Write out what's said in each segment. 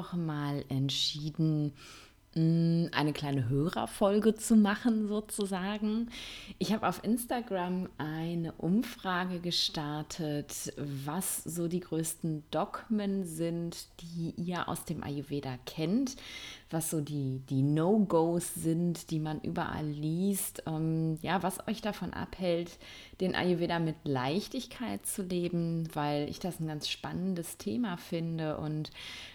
Woche mal entschieden, mm, eine kleine Hörerfolge zu machen, sozusagen. Ich habe auf Instagram eine Umfrage gestartet, was so die größten Dogmen sind, die ihr aus dem Ayurveda kennt, was so die, die No-Gos sind, die man überall liest, ähm, ja, was euch davon abhält, den Ayurveda mit Leichtigkeit zu leben, weil ich das ein ganz spannendes Thema finde und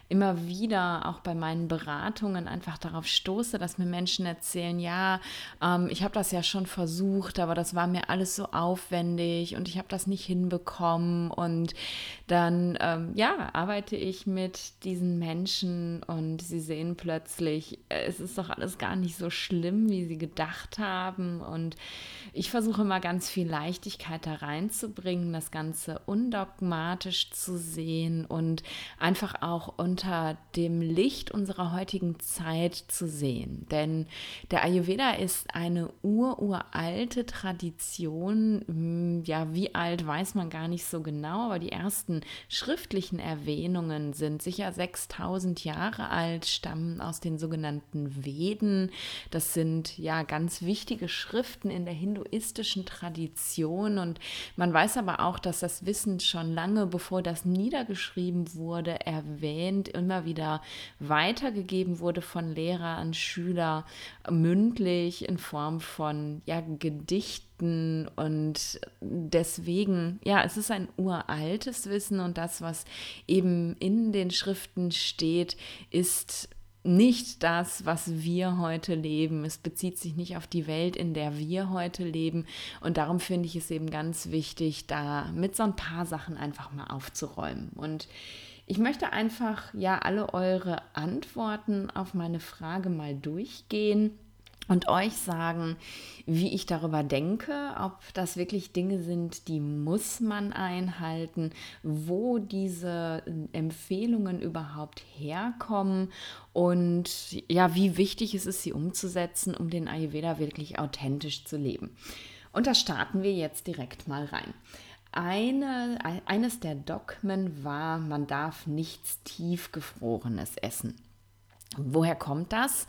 immer wieder auch bei meinen Beratungen einfach darauf stoße, dass mir Menschen erzählen, ja, ähm, ich habe das ja schon versucht, aber das war mir alles so aufwendig und ich habe das nicht hinbekommen. Und dann, ähm, ja, arbeite ich mit diesen Menschen und sie sehen plötzlich, äh, es ist doch alles gar nicht so schlimm, wie sie gedacht haben. Und ich versuche immer ganz viel Leichtigkeit da reinzubringen, das Ganze undogmatisch zu sehen und einfach auch unter dem Licht unserer heutigen Zeit zu sehen. Denn der Ayurveda ist eine ururalte Tradition. Hm, ja, wie alt weiß man gar nicht so genau, aber die ersten schriftlichen Erwähnungen sind sicher 6000 Jahre alt, stammen aus den sogenannten Veden. Das sind ja ganz wichtige Schriften in der hinduistischen Tradition und man weiß aber auch, dass das Wissen schon lange bevor das niedergeschrieben wurde, erwähnt immer wieder weitergegeben wurde von Lehrer an Schüler, mündlich in Form von ja, Gedichten und deswegen, ja, es ist ein uraltes Wissen und das, was eben in den Schriften steht, ist nicht das, was wir heute leben. Es bezieht sich nicht auf die Welt, in der wir heute leben. Und darum finde ich es eben ganz wichtig, da mit so ein paar Sachen einfach mal aufzuräumen. Und ich möchte einfach ja alle eure Antworten auf meine Frage mal durchgehen und euch sagen, wie ich darüber denke, ob das wirklich Dinge sind, die muss man einhalten, wo diese Empfehlungen überhaupt herkommen und ja, wie wichtig es ist, sie umzusetzen, um den Ayurveda wirklich authentisch zu leben. Und da starten wir jetzt direkt mal rein. Eine, eines der Dogmen war, man darf nichts tiefgefrorenes essen. Woher kommt das?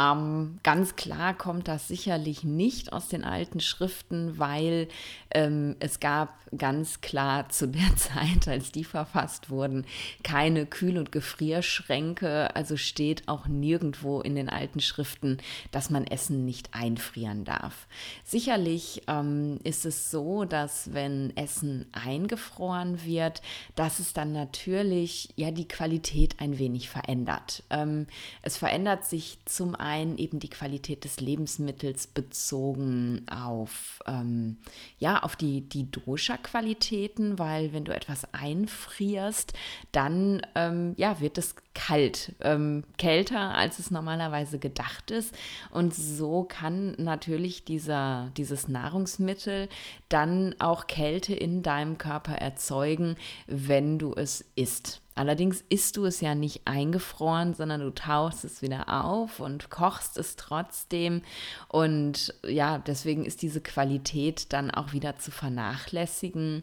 Ähm, ganz klar kommt das sicherlich nicht aus den alten Schriften, weil ähm, es gab ganz klar zu der Zeit, als die verfasst wurden, keine Kühl- und Gefrierschränke. Also steht auch nirgendwo in den alten Schriften, dass man Essen nicht einfrieren darf. Sicherlich ähm, ist es so, dass wenn Essen eingefroren wird, dass es dann natürlich ja die Qualität ein wenig verändert. Ähm, es verändert sich zum einen einen eben die Qualität des Lebensmittels bezogen auf, ähm, ja, auf die, die Dosha-Qualitäten, weil wenn du etwas einfrierst, dann ähm, ja, wird es kalt, ähm, kälter, als es normalerweise gedacht ist. Und so kann natürlich dieser, dieses Nahrungsmittel dann auch Kälte in deinem Körper erzeugen, wenn du es isst. Allerdings isst du es ja nicht eingefroren, sondern du tauchst es wieder auf und kochst es trotzdem. Und ja, deswegen ist diese Qualität dann auch wieder zu vernachlässigen.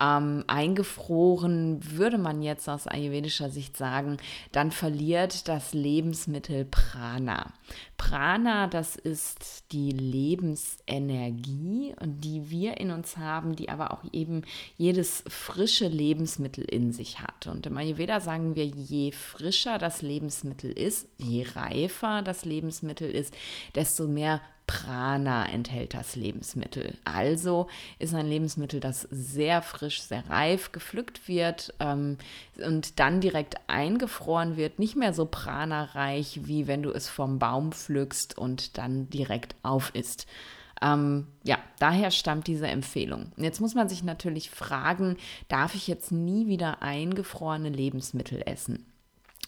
Ähm, eingefroren würde man jetzt aus ayurvedischer Sicht sagen, dann verliert das Lebensmittel Prana. Prana, das ist die Lebensenergie, die wir in uns haben, die aber auch eben jedes frische Lebensmittel in sich hat. Und im Ayurveda sagen wir, je frischer das Lebensmittel ist, je reifer das Lebensmittel ist, desto mehr Prana enthält das Lebensmittel. Also ist ein Lebensmittel, das sehr frisch, sehr reif gepflückt wird ähm, und dann direkt eingefroren wird, nicht mehr so prana-reich, wie wenn du es vom Baum pflückst und dann direkt auf isst. Ähm, ja, daher stammt diese Empfehlung. Jetzt muss man sich natürlich fragen, darf ich jetzt nie wieder eingefrorene Lebensmittel essen?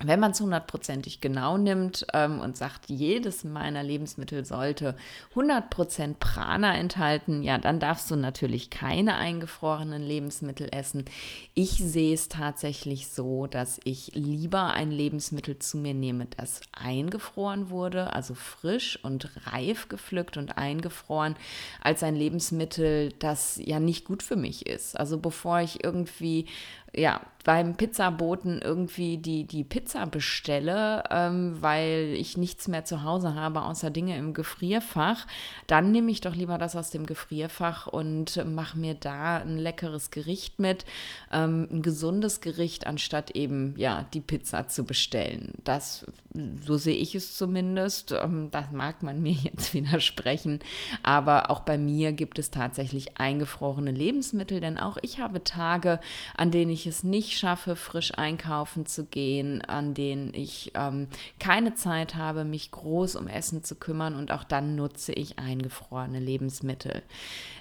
Wenn man es hundertprozentig genau nimmt ähm, und sagt, jedes meiner Lebensmittel sollte 100% Prana enthalten, ja, dann darfst du natürlich keine eingefrorenen Lebensmittel essen. Ich sehe es tatsächlich so, dass ich lieber ein Lebensmittel zu mir nehme, das eingefroren wurde, also frisch und reif gepflückt und eingefroren, als ein Lebensmittel, das ja nicht gut für mich ist. Also bevor ich irgendwie ja, beim Pizzaboten irgendwie die, die Pizza bestelle, ähm, weil ich nichts mehr zu Hause habe, außer Dinge im Gefrierfach, dann nehme ich doch lieber das aus dem Gefrierfach und mache mir da ein leckeres Gericht mit, ähm, ein gesundes Gericht, anstatt eben ja die Pizza zu bestellen. Das, so sehe ich es zumindest. Ähm, das mag man mir jetzt widersprechen, aber auch bei mir gibt es tatsächlich eingefrorene Lebensmittel, denn auch ich habe Tage, an denen ich es nicht schaffe, frisch einkaufen zu gehen, an denen ich ähm, keine Zeit habe, mich groß um Essen zu kümmern und auch dann nutze ich eingefrorene Lebensmittel.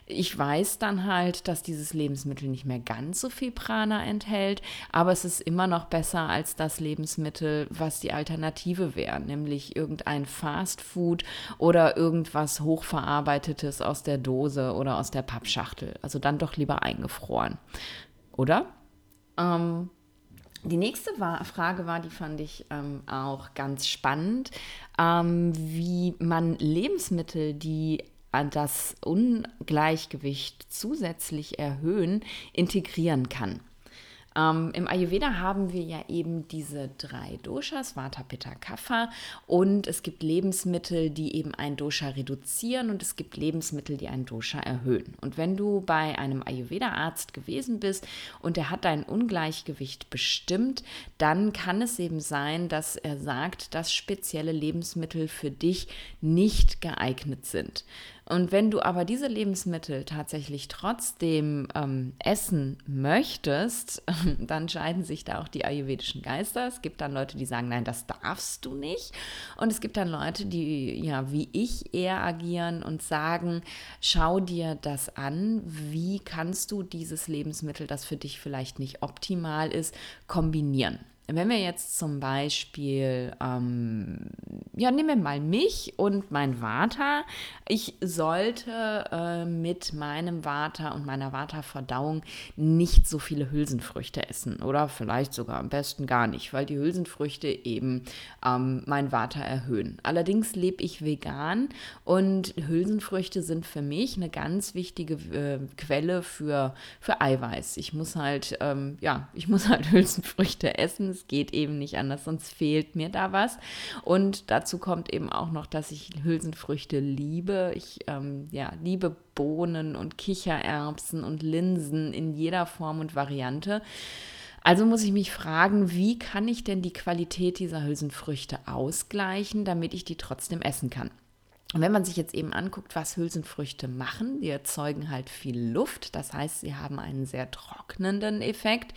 Ich weiß dann halt, dass dieses Lebensmittel nicht mehr ganz so viel Prana enthält, aber es ist immer noch besser als das Lebensmittel, was die Alternative wäre, nämlich irgendein Fastfood oder irgendwas hochverarbeitetes aus der Dose oder aus der Pappschachtel. Also dann doch lieber eingefroren. Oder? Ähm, die nächste war, Frage war, die fand ich ähm, auch ganz spannend, ähm, wie man Lebensmittel, die das Ungleichgewicht zusätzlich erhöhen, integrieren kann. Ähm, Im Ayurveda haben wir ja eben diese drei Doshas, Vata, Pitta, Kapha. Und es gibt Lebensmittel, die eben ein Dosha reduzieren und es gibt Lebensmittel, die ein Dosha erhöhen. Und wenn du bei einem Ayurveda-Arzt gewesen bist und er hat dein Ungleichgewicht bestimmt, dann kann es eben sein, dass er sagt, dass spezielle Lebensmittel für dich nicht geeignet sind. Und wenn du aber diese Lebensmittel tatsächlich trotzdem ähm, essen möchtest, dann scheiden sich da auch die ayurvedischen Geister. Es gibt dann Leute, die sagen, nein, das darfst du nicht. Und es gibt dann Leute, die ja wie ich eher agieren und sagen, schau dir das an, wie kannst du dieses Lebensmittel, das für dich vielleicht nicht optimal ist, kombinieren. Wenn wir jetzt zum Beispiel, ähm, ja, nehmen wir mal mich und mein Vater. Ich sollte äh, mit meinem Vater und meiner Vaterverdauung nicht so viele Hülsenfrüchte essen oder vielleicht sogar am besten gar nicht, weil die Hülsenfrüchte eben ähm, mein Vater erhöhen. Allerdings lebe ich vegan und Hülsenfrüchte sind für mich eine ganz wichtige äh, Quelle für, für Eiweiß. Ich muss halt, ähm, ja, ich muss halt Hülsenfrüchte essen es geht eben nicht anders, sonst fehlt mir da was. Und dazu kommt eben auch noch, dass ich Hülsenfrüchte liebe. Ich ähm, ja, liebe Bohnen und Kichererbsen und Linsen in jeder Form und Variante. Also muss ich mich fragen, wie kann ich denn die Qualität dieser Hülsenfrüchte ausgleichen, damit ich die trotzdem essen kann? Und wenn man sich jetzt eben anguckt, was Hülsenfrüchte machen, die erzeugen halt viel Luft, das heißt, sie haben einen sehr trocknenden Effekt,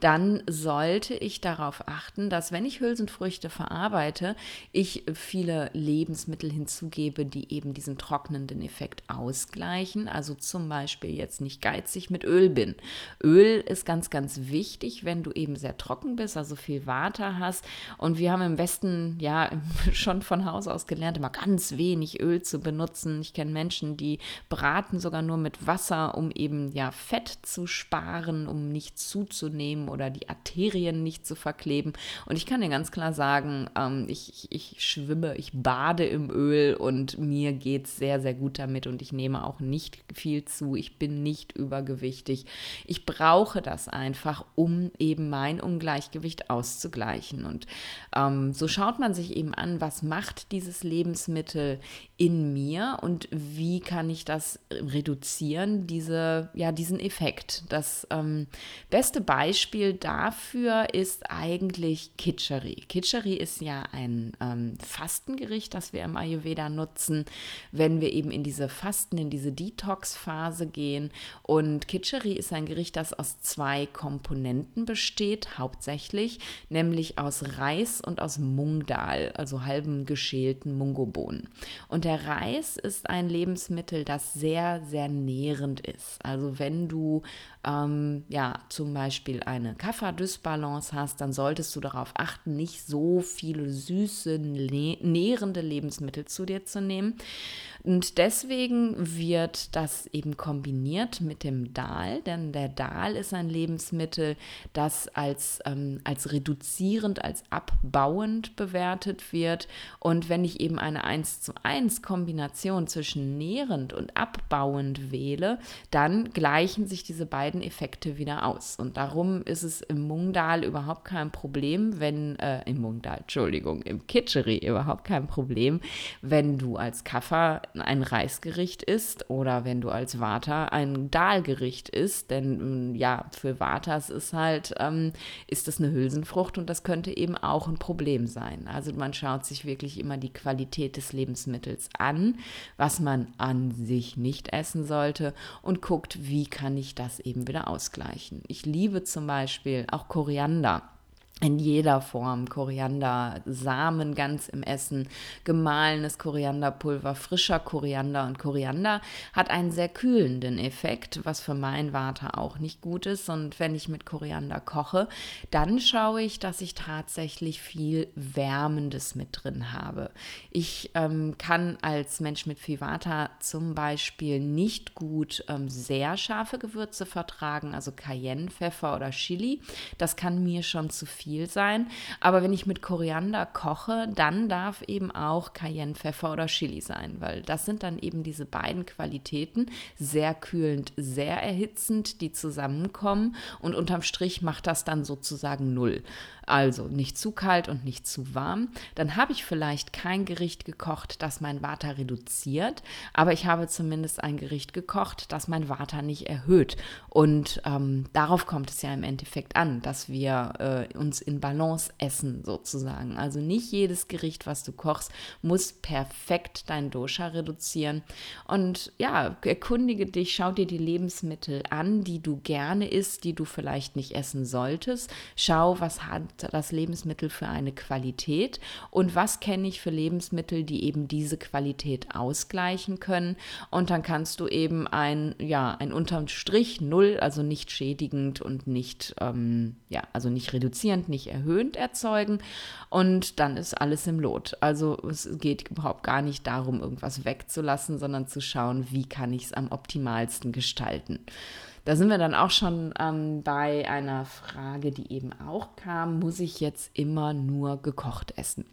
dann sollte ich darauf achten, dass wenn ich Hülsenfrüchte verarbeite, ich viele Lebensmittel hinzugebe, die eben diesen trocknenden Effekt ausgleichen. Also zum Beispiel jetzt nicht geizig mit Öl bin. Öl ist ganz, ganz wichtig, wenn du eben sehr trocken bist, also viel Water hast. Und wir haben im Westen ja schon von Haus aus gelernt, immer ganz wenig wenig Öl zu benutzen. Ich kenne Menschen, die braten sogar nur mit Wasser, um eben ja Fett zu sparen, um nicht zuzunehmen oder die Arterien nicht zu verkleben. Und ich kann dir ganz klar sagen, ähm, ich, ich schwimme, ich bade im Öl und mir geht es sehr, sehr gut damit und ich nehme auch nicht viel zu. Ich bin nicht übergewichtig. Ich brauche das einfach, um eben mein Ungleichgewicht auszugleichen. Und ähm, so schaut man sich eben an, was macht dieses Lebensmittel in mir und wie kann ich das reduzieren, diese, ja, diesen Effekt. Das ähm, beste Beispiel dafür ist eigentlich Kitscheri. Kitscheri ist ja ein ähm, Fastengericht, das wir im Ayurveda nutzen, wenn wir eben in diese Fasten, in diese Detox-Phase gehen. Und Kitscheri ist ein Gericht, das aus zwei Komponenten besteht, hauptsächlich, nämlich aus Reis und aus Mungdal, also halben geschälten Mungobohnen. Und der Reis ist ein Lebensmittel, das sehr, sehr nährend ist. Also wenn du ähm, ja zum Beispiel eine Kapha-Dysbalance hast, dann solltest du darauf achten, nicht so viele süße, nährende Lebensmittel zu dir zu nehmen. Und deswegen wird das eben kombiniert mit dem Dahl, denn der Dahl ist ein Lebensmittel, das als, ähm, als reduzierend, als abbauend bewertet wird. Und wenn ich eben eine 1 zu 1 Kombination zwischen nährend und abbauend wähle, dann gleichen sich diese beiden Effekte wieder aus. Und darum ist es im Mungdal überhaupt kein Problem, wenn, äh, im Mungdal, Entschuldigung, im Kitscheri überhaupt kein Problem, wenn du als Kaffer ein Reisgericht isst oder wenn du als Vata ein Dahlgericht isst. Denn mm, ja, für Vatas ist halt, ähm, ist das eine Hülsenfrucht und das könnte eben auch ein Problem sein. Also man schaut sich wirklich immer die Qualität des Lebensmittels an, was man an sich nicht essen sollte und guckt, wie kann ich das eben wieder ausgleichen. Ich liebe zum Beispiel auch Koriander in jeder Form. Koriander, Samen ganz im Essen, gemahlenes Korianderpulver, frischer Koriander. Und Koriander hat einen sehr kühlenden Effekt, was für mein Vata auch nicht gut ist. Und wenn ich mit Koriander koche, dann schaue ich, dass ich tatsächlich viel Wärmendes mit drin habe. Ich ähm, kann als Mensch mit viel Vata zum Beispiel nicht gut ähm, sehr scharfe Gewürze vertragen, also Cayennepfeffer oder Chili. Das kann mir schon zu viel viel sein. Aber wenn ich mit Koriander koche, dann darf eben auch Cayennepfeffer oder Chili sein, weil das sind dann eben diese beiden Qualitäten, sehr kühlend, sehr erhitzend, die zusammenkommen und unterm Strich macht das dann sozusagen null. Also nicht zu kalt und nicht zu warm. Dann habe ich vielleicht kein Gericht gekocht, das mein Vata reduziert, aber ich habe zumindest ein Gericht gekocht, das mein Vata nicht erhöht. Und ähm, darauf kommt es ja im Endeffekt an, dass wir äh, uns in Balance essen sozusagen. Also nicht jedes Gericht, was du kochst, muss perfekt dein Dosha reduzieren. Und ja, erkundige dich, schau dir die Lebensmittel an, die du gerne isst, die du vielleicht nicht essen solltest. Schau, was hat das Lebensmittel für eine Qualität und was kenne ich für Lebensmittel, die eben diese Qualität ausgleichen können. Und dann kannst du eben ein, ja, ein unterm Strich null, also nicht schädigend und nicht, ähm, ja, also nicht reduzierend, nicht erhöhend erzeugen. Und dann ist alles im Lot. Also es geht überhaupt gar nicht darum, irgendwas wegzulassen, sondern zu schauen, wie kann ich es am optimalsten gestalten. Da sind wir dann auch schon ähm, bei einer Frage, die eben auch kam, muss ich jetzt immer nur gekocht essen?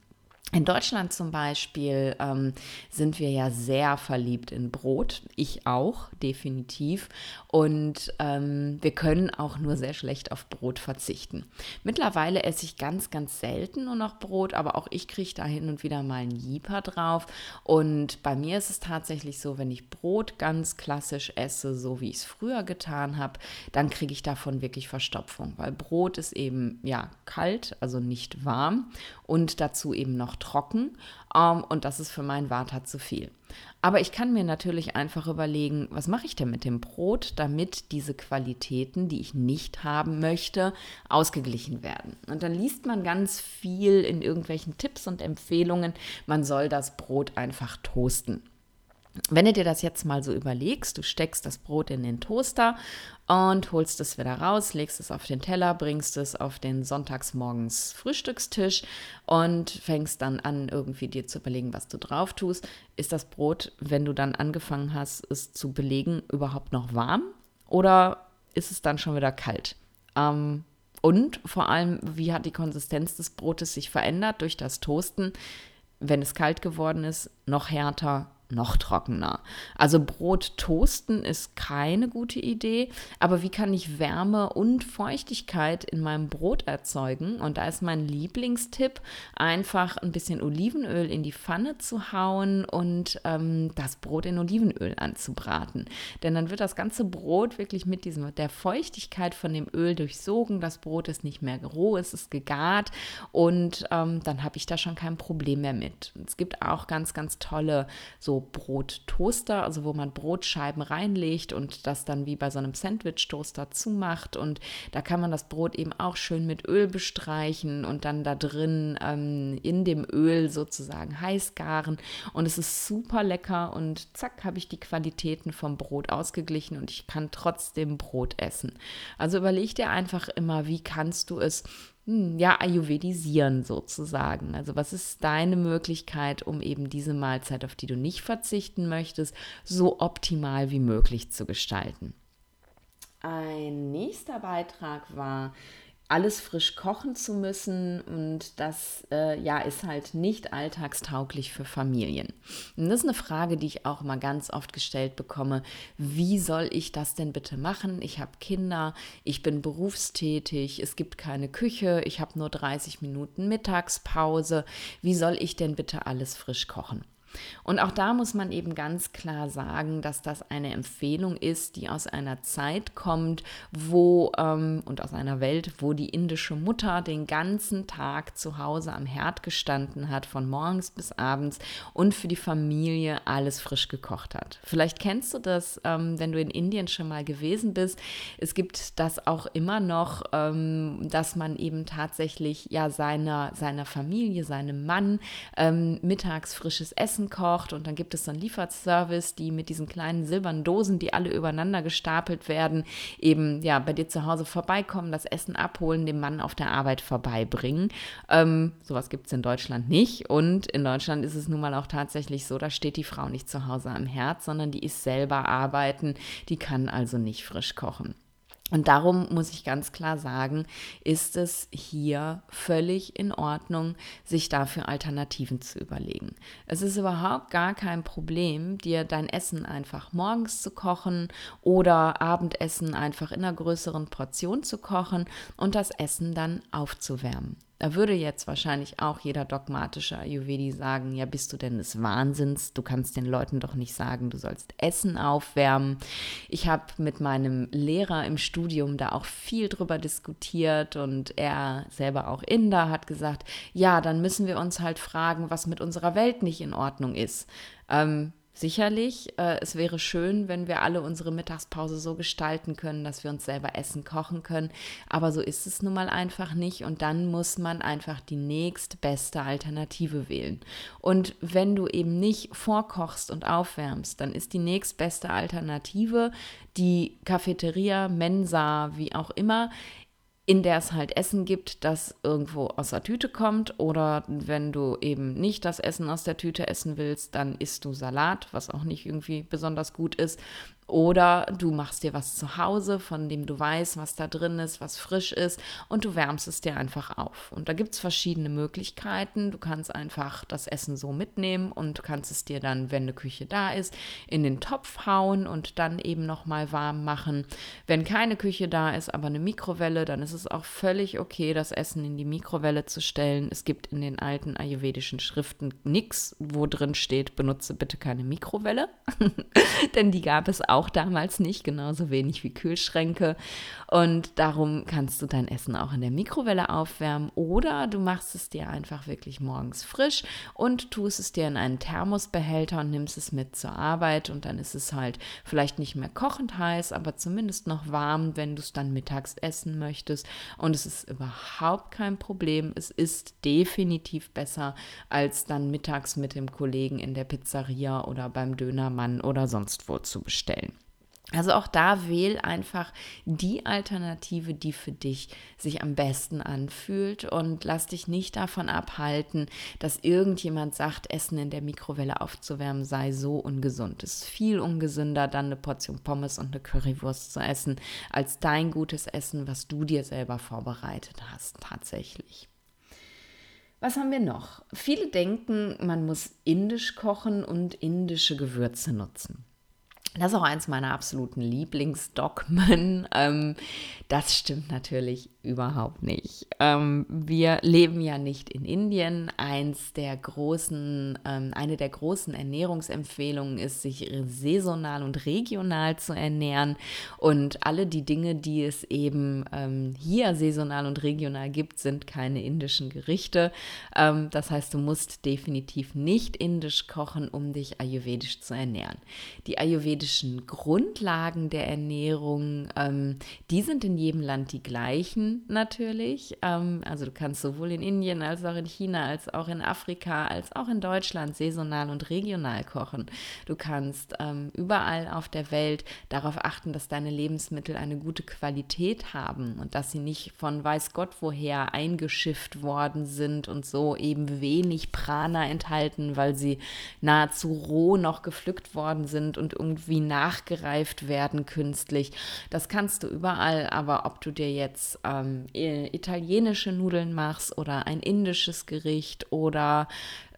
In Deutschland zum Beispiel ähm, sind wir ja sehr verliebt in Brot. Ich auch, definitiv. Und ähm, wir können auch nur sehr schlecht auf Brot verzichten. Mittlerweile esse ich ganz, ganz selten nur noch Brot, aber auch ich kriege da hin und wieder mal einen Jeeper drauf. Und bei mir ist es tatsächlich so, wenn ich Brot ganz klassisch esse, so wie ich es früher getan habe, dann kriege ich davon wirklich Verstopfung, weil Brot ist eben ja kalt, also nicht warm und dazu eben noch trocken. Um, ähm, und das ist für meinen Vata zu viel. Aber ich kann mir natürlich einfach überlegen, was mache ich denn mit dem Brot, damit diese Qualitäten, die ich nicht haben möchte, ausgeglichen werden. Und dann liest man ganz viel in irgendwelchen Tipps und Empfehlungen, man soll das Brot einfach toasten. Wenn du dir das jetzt mal so überlegst, du steckst das Brot in den Toaster und holst es wieder raus, legst es auf den Teller, bringst es auf den sonntagsmorgens Frühstückstisch und fängst dann an, irgendwie dir zu überlegen, was du drauf tust. Ist das Brot, wenn du dann angefangen hast, es zu belegen, überhaupt noch warm oder ist es dann schon wieder kalt? Ähm, und vor allem, wie hat die Konsistenz des Brotes sich verändert durch das Toasten? Wenn es kalt geworden ist, noch härter, noch trockener. Also Brot toasten ist keine gute Idee, aber wie kann ich Wärme und Feuchtigkeit in meinem Brot erzeugen? Und da ist mein Lieblingstipp, einfach ein bisschen Olivenöl in die Pfanne zu hauen und ähm, das Brot in Olivenöl anzubraten. Denn dann wird das ganze Brot wirklich mit diesem, der Feuchtigkeit von dem Öl durchsogen. Das Brot ist nicht mehr roh, es ist gegart und ähm, dann habe ich da schon kein Problem mehr mit. Es gibt auch ganz, ganz tolle so Brottoaster, also wo man Brotscheiben reinlegt und das dann wie bei so einem Sandwich-Toaster zumacht. Und da kann man das Brot eben auch schön mit Öl bestreichen und dann da drin ähm, in dem Öl sozusagen heiß garen. Und es ist super lecker und zack, habe ich die Qualitäten vom Brot ausgeglichen und ich kann trotzdem Brot essen. Also überleg dir einfach immer, wie kannst du es ja, ayurvedisieren sozusagen. Also was ist deine Möglichkeit, um eben diese Mahlzeit, auf die du nicht verzichten möchtest, so optimal wie möglich zu gestalten? Ein nächster Beitrag war, alles frisch kochen zu müssen und das äh, ja ist halt nicht alltagstauglich für Familien. Und das ist eine Frage, die ich auch immer ganz oft gestellt bekomme. Wie soll ich das denn bitte machen? Ich habe Kinder, ich bin berufstätig, es gibt keine Küche, ich habe nur 30 Minuten Mittagspause. Wie soll ich denn bitte alles frisch kochen? Und auch da muss man eben ganz klar sagen, dass das eine Empfehlung ist, die aus einer Zeit kommt, wo ähm, und aus einer Welt, wo die indische Mutter den ganzen Tag zu Hause am Herd gestanden hat, von morgens bis abends und für die Familie alles frisch gekocht hat. Vielleicht kennst du das, ähm, wenn du in Indien schon mal gewesen bist. Es gibt das auch immer noch, ähm, dass man eben tatsächlich ja seiner, seiner Familie, seinem Mann ähm, mittags frisches Essen Essen kocht und dann gibt es so einen Lieferservice, die mit diesen kleinen silbernen Dosen, die alle übereinander gestapelt werden, eben ja bei dir zu Hause vorbeikommen, das Essen abholen, dem Mann auf der Arbeit vorbeibringen. Ähm, sowas gibt es in Deutschland nicht und in Deutschland ist es nun mal auch tatsächlich so, da steht die Frau nicht zu Hause am Herd, sondern die ist selber arbeiten, die kann also nicht frisch kochen. Und darum muss ich ganz klar sagen, ist es hier völlig in Ordnung, sich dafür Alternativen zu überlegen. Es ist überhaupt gar kein Problem, dir dein Essen einfach morgens zu kochen oder Abendessen einfach in einer größeren Portion zu kochen und das Essen dann aufzuwärmen. Da würde jetzt wahrscheinlich auch jeder dogmatische Ayurvedi sagen, ja, bist du denn des Wahnsinns? Du kannst den Leuten doch nicht sagen, du sollst Essen aufwärmen. Ich habe mit meinem Lehrer im Studium da auch viel drüber diskutiert und er selber auch Inder hat gesagt, ja, dann müssen wir uns halt fragen, was mit unserer Welt nicht in Ordnung ist. Ähm, Sicherlich, äh, es wäre schön, wenn wir alle unsere Mittagspause so gestalten können, dass wir uns selber Essen kochen können. Aber so ist es nun mal einfach nicht. Und dann muss man einfach die nächstbeste Alternative wählen. Und wenn du eben nicht vorkochst und aufwärmst, dann ist die nächstbeste Alternative die Cafeteria, Mensa, wie auch immer, in der es halt Essen gibt, das irgendwo aus der Tüte kommt. Oder wenn du eben nicht das Essen aus der Tüte essen willst, dann isst du Salat, was auch nicht irgendwie besonders gut ist. Oder du machst dir was zu Hause, von dem du weißt, was da drin ist, was frisch ist, und du wärmst es dir einfach auf. Und da gibt es verschiedene Möglichkeiten. Du kannst einfach das Essen so mitnehmen und kannst es dir dann, wenn eine Küche da ist, in den Topf hauen und dann eben nochmal warm machen. Wenn keine Küche da ist, aber eine Mikrowelle, dann ist es auch völlig okay, das Essen in die Mikrowelle zu stellen. Es gibt in den alten ayurvedischen Schriften nichts, wo drin steht, benutze bitte keine Mikrowelle, denn die gab es auch auch damals nicht, genauso wenig wie Kühlschränke. Und darum kannst du dein Essen auch in der Mikrowelle aufwärmen oder du machst es dir einfach wirklich morgens frisch und tust es dir in einen Thermosbehälter und nimmst es mit zur Arbeit und dann ist es halt vielleicht nicht mehr kochend heiß, aber zumindest noch warm, wenn du es dann mittags essen möchtest. Und es ist überhaupt kein Problem. Es ist definitiv besser, als dann mittags mit dem Kollegen in der Pizzeria oder beim Dönermann oder sonst wo zu bestellen. Also auch da wähl einfach die Alternative, die für dich sich am besten anfühlt und lass dich nicht davon abhalten, dass irgendjemand sagt, Essen in der Mikrowelle aufzuwärmen sei so ungesund. Es ist viel ungesünder, dann eine Portion Pommes und eine Currywurst zu essen, als dein gutes Essen, was du dir selber vorbereitet hast, tatsächlich. Was haben wir noch? Viele denken, man muss indisch kochen und indische Gewürze nutzen. Das ist auch eins meiner absoluten Lieblingsdogmen. Ähm, das stimmt natürlich überhaupt nicht. Ähm, wir leben ja nicht in Indien. Eins der großen, ähm, eine der großen Ernährungsempfehlungen ist, sich saisonal und regional zu ernähren. Und alle die Dinge, die es eben ähm, hier saisonal und regional gibt, sind keine indischen Gerichte. Ähm, das heißt, du musst definitiv nicht indisch kochen, um dich ayurvedisch zu ernähren. Die ayurvedische ayurvedischen Grundlagen der Ernährung, ähm, die sind in jedem Land die gleichen natürlich. Ähm, also du kannst sowohl in Indien als auch in China, als auch in Afrika, als auch in Deutschland saisonal und regional kochen. Du kannst ähm, überall auf der Welt darauf achten, dass deine Lebensmittel eine gute Qualität haben und dass sie nicht von weiß Gott woher eingeschifft worden sind und so eben wenig Prana enthalten, weil sie nahezu roh noch gepflückt worden sind und irgendwie nachgereift werden künstlich. Das kannst du überall, aber ob du dir jetzt ähm, italienische Nudeln machst oder ein indisches Gericht oder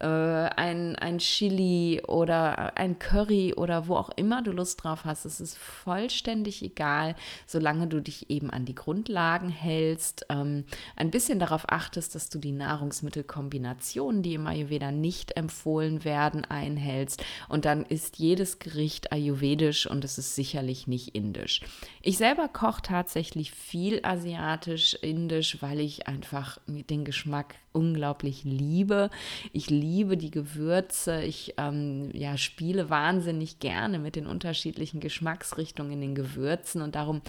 äh, ein, ein Chili oder ein Curry oder wo auch immer du Lust drauf hast. Es ist vollständig egal, solange du dich eben an die Grundlagen hältst, ähm, ein bisschen darauf achtest, dass du die Nahrungsmittelkombinationen, die im Ayurveda nicht empfohlen werden, einhältst. Und dann ist jedes Gericht ayurvedisch und es ist sicherlich nicht indisch. Ich selber koche tatsächlich viel asiatisch, indisch, weil ich einfach den Geschmack unglaublich liebe. Ich liebe die Gewürze. Ich ähm, ja, spiele wahnsinnig gerne mit den unterschiedlichen Geschmacksrichtungen in den Gewürzen und darum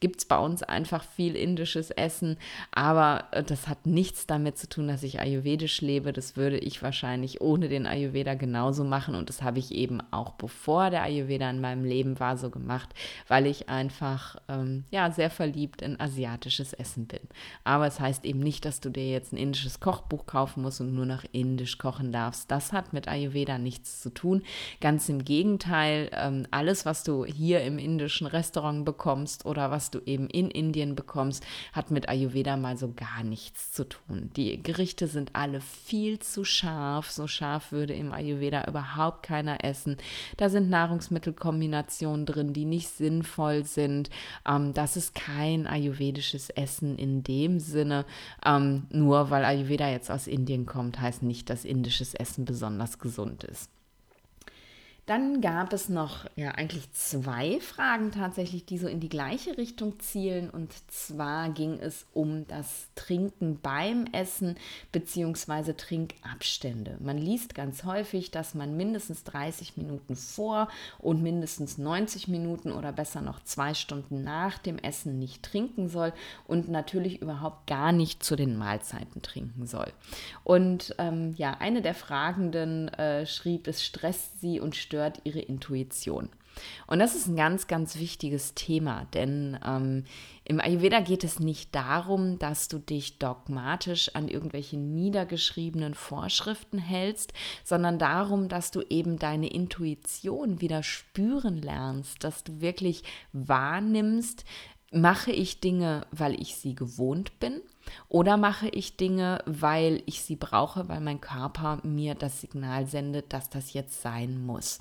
gibt es bei uns einfach viel indisches Essen. Aber äh, das hat nichts damit zu tun, dass ich ayurvedisch lebe. Das würde ich wahrscheinlich ohne den Ayurveda genauso machen und das habe ich eben auch bevor der Ayurveda in meinem Leben war so gemacht, weil ich einfach ähm, ja sehr verliebt in asiatisches Essen bin. Aber es heißt eben nicht, dass du dir jetzt ein indisches Koch Kochbuch kaufen musst und nur nach Indisch kochen darfst. Das hat mit Ayurveda nichts zu tun. Ganz im Gegenteil, ähm, alles, was du hier im indischen Restaurant bekommst oder was du eben in Indien bekommst, hat mit Ayurveda mal so gar nichts zu tun. Die Gerichte sind alle viel zu scharf. So scharf würde im Ayurveda überhaupt keiner essen. Da sind Nahrungsmittelkombinationen drin, die nicht sinnvoll sind. Ähm, das ist kein ayurvedisches Essen in dem Sinne, ähm, nur weil Ayurveda jetzt aus Indien kommt, heißt nicht, dass indisches Essen besonders gesund ist. Dann gab es noch ja eigentlich zwei Fragen tatsächlich, die so in die gleiche Richtung zielen. Und zwar ging es um das Trinken beim Essen bzw. Trinkabstände. Man liest ganz häufig, dass man mindestens 30 Minuten vor und mindestens 90 Minuten oder besser noch zwei Stunden nach dem Essen nicht trinken soll und natürlich überhaupt gar nicht zu den Mahlzeiten trinken soll. Und ähm, ja, eine der Fragenden äh, schrieb, es stresst sie und stört stört ihre Intuition. Und das ist ein ganz, ganz wichtiges Thema, denn ähm, im Ayurveda geht es nicht darum, dass du dich dogmatisch an irgendwelche niedergeschriebenen Vorschriften hältst, sondern darum, dass du eben deine Intuition wieder spüren lernst, dass du wirklich wahrnimmst, mache ich Dinge, weil ich sie gewohnt bin oder mache ich Dinge, weil ich sie brauche, weil mein Körper mir das Signal sendet, dass das jetzt sein muss.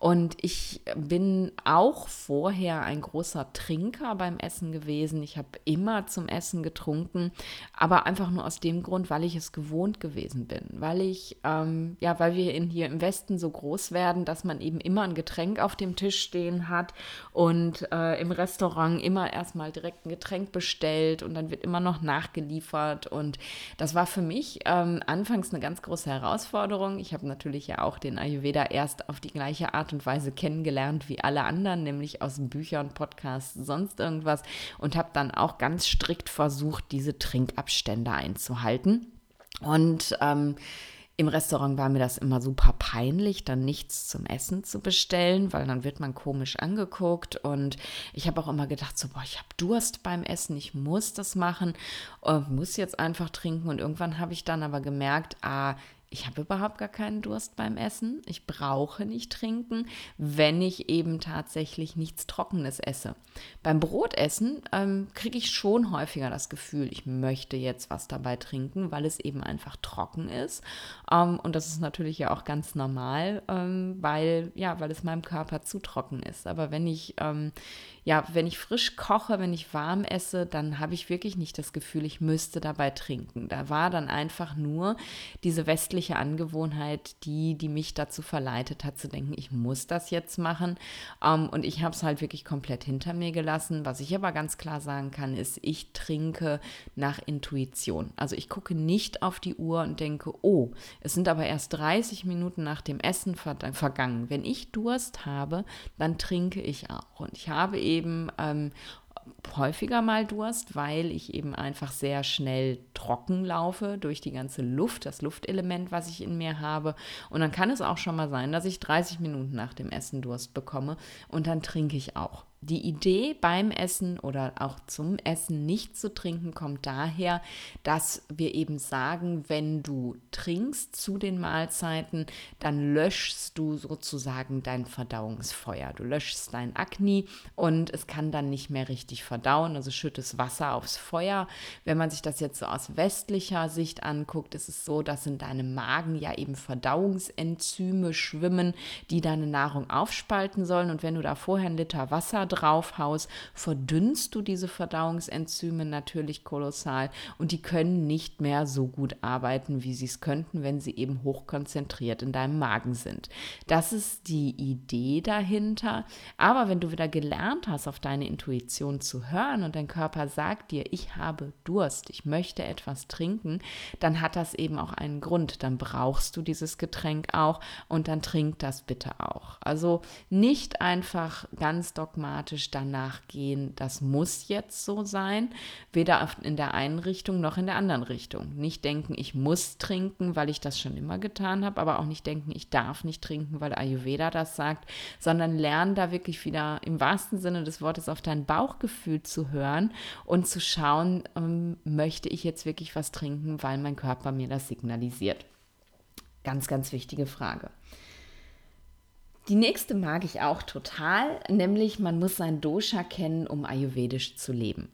Und ich bin auch vorher ein großer Trinker beim Essen gewesen. Ich habe immer zum Essen getrunken, aber einfach nur aus dem Grund, weil ich es gewohnt gewesen bin. Weil ich, ähm, ja, weil wir in, hier im Westen so groß werden, dass man eben immer ein Getränk auf dem Tisch stehen hat und äh, im Restaurant immer erstmal direkt ein Getränk bestellt und dann wird immer noch nachgeliefert. Und das war für mich ähm, anfangs eine ganz große Herausforderung. Ich habe natürlich ja auch den Ayurveda erst auf die gleiche Art und Weise kennengelernt wie alle anderen, nämlich aus Büchern, Podcasts, sonst irgendwas und habe dann auch ganz strikt versucht, diese Trinkabstände einzuhalten. Und ähm, im Restaurant war mir das immer super peinlich, dann nichts zum Essen zu bestellen, weil dann wird man komisch angeguckt. Und ich habe auch immer gedacht, so, boah, ich habe Durst beim Essen, ich muss das machen, äh, muss jetzt einfach trinken. Und irgendwann habe ich dann aber gemerkt, ah, ich habe überhaupt gar keinen Durst beim Essen. Ich brauche nicht trinken, wenn ich eben tatsächlich nichts Trockenes esse. Beim Brotessen ähm, kriege ich schon häufiger das Gefühl, ich möchte jetzt was dabei trinken, weil es eben einfach trocken ist. Ähm, und das ist natürlich ja auch ganz normal, ähm, weil, ja, weil es meinem Körper zu trocken ist. Aber wenn ich ähm, ja, wenn ich frisch koche, wenn ich warm esse, dann habe ich wirklich nicht das Gefühl, ich müsste dabei trinken. Da war dann einfach nur diese westliche schreckliche Angewohnheit, die, die mich dazu verleitet hat, zu denken, ich muss das jetzt machen. Ähm, und ich habe es halt wirklich komplett hinter mir gelassen. Was ich aber ganz klar sagen kann, ist, ich trinke nach Intuition. Also ich gucke nicht auf die Uhr und denke, oh, es sind aber erst 30 Minuten nach dem Essen ver vergangen. Wenn ich Durst habe, dann trinke ich auch. Und ich habe eben ähm, häufiger mal Durst, weil ich eben einfach sehr schnell trocken laufe durch die ganze Luft, das Luftelement, was ich in mir habe. Und dann kann es auch schon mal sein, dass ich 30 Minuten nach dem Essen Durst bekomme und dann trinke ich auch. Die Idee beim Essen oder auch zum Essen nicht zu trinken kommt daher, dass wir eben sagen, wenn du trinkst zu den Mahlzeiten, dann löschst du sozusagen dein Verdauungsfeuer. Du löschst dein Akne und es kann dann nicht mehr richtig verdauen, also schüttest Wasser aufs Feuer. Wenn man sich das jetzt so aus westlicher Sicht anguckt, ist es so, dass in deinem Magen ja eben Verdauungsenzyme schwimmen, die deine Nahrung aufspalten sollen und wenn du da vorher einen Liter Wasser draufhaust, verdünnst du diese Verdauungsenzyme natürlich kolossal und die können nicht mehr so gut arbeiten, wie sie es könnten, wenn sie eben hochkonzentriert in deinem Magen sind. Das ist die Idee dahinter. Aber wenn du wieder gelernt hast, auf deine Intuition zu hören und dein Körper sagt dir, ich habe Durst, ich möchte etwas trinken, dann hat das eben auch einen Grund. Dann brauchst du dieses Getränk auch und dann trink das bitte auch. Also nicht einfach ganz dogmatisch automatisch danach gehen, das muss jetzt so sein, weder in der einen Richtung noch in der anderen Richtung. Nicht denken, ich muss trinken, weil ich das schon immer getan habe, aber auch nicht denken, ich darf nicht trinken, weil Ayurveda das sagt, sondern lernen da wirklich wieder im wahrsten Sinne des Wortes auf dein Bauchgefühl zu hören und zu schauen, ähm, möchte ich jetzt wirklich was trinken, weil mein Körper mir das signalisiert. Ganz, ganz wichtige Frage. Die nächste mag ich auch total, nämlich man muss sein Dosha kennen, um ayurvedisch zu leben.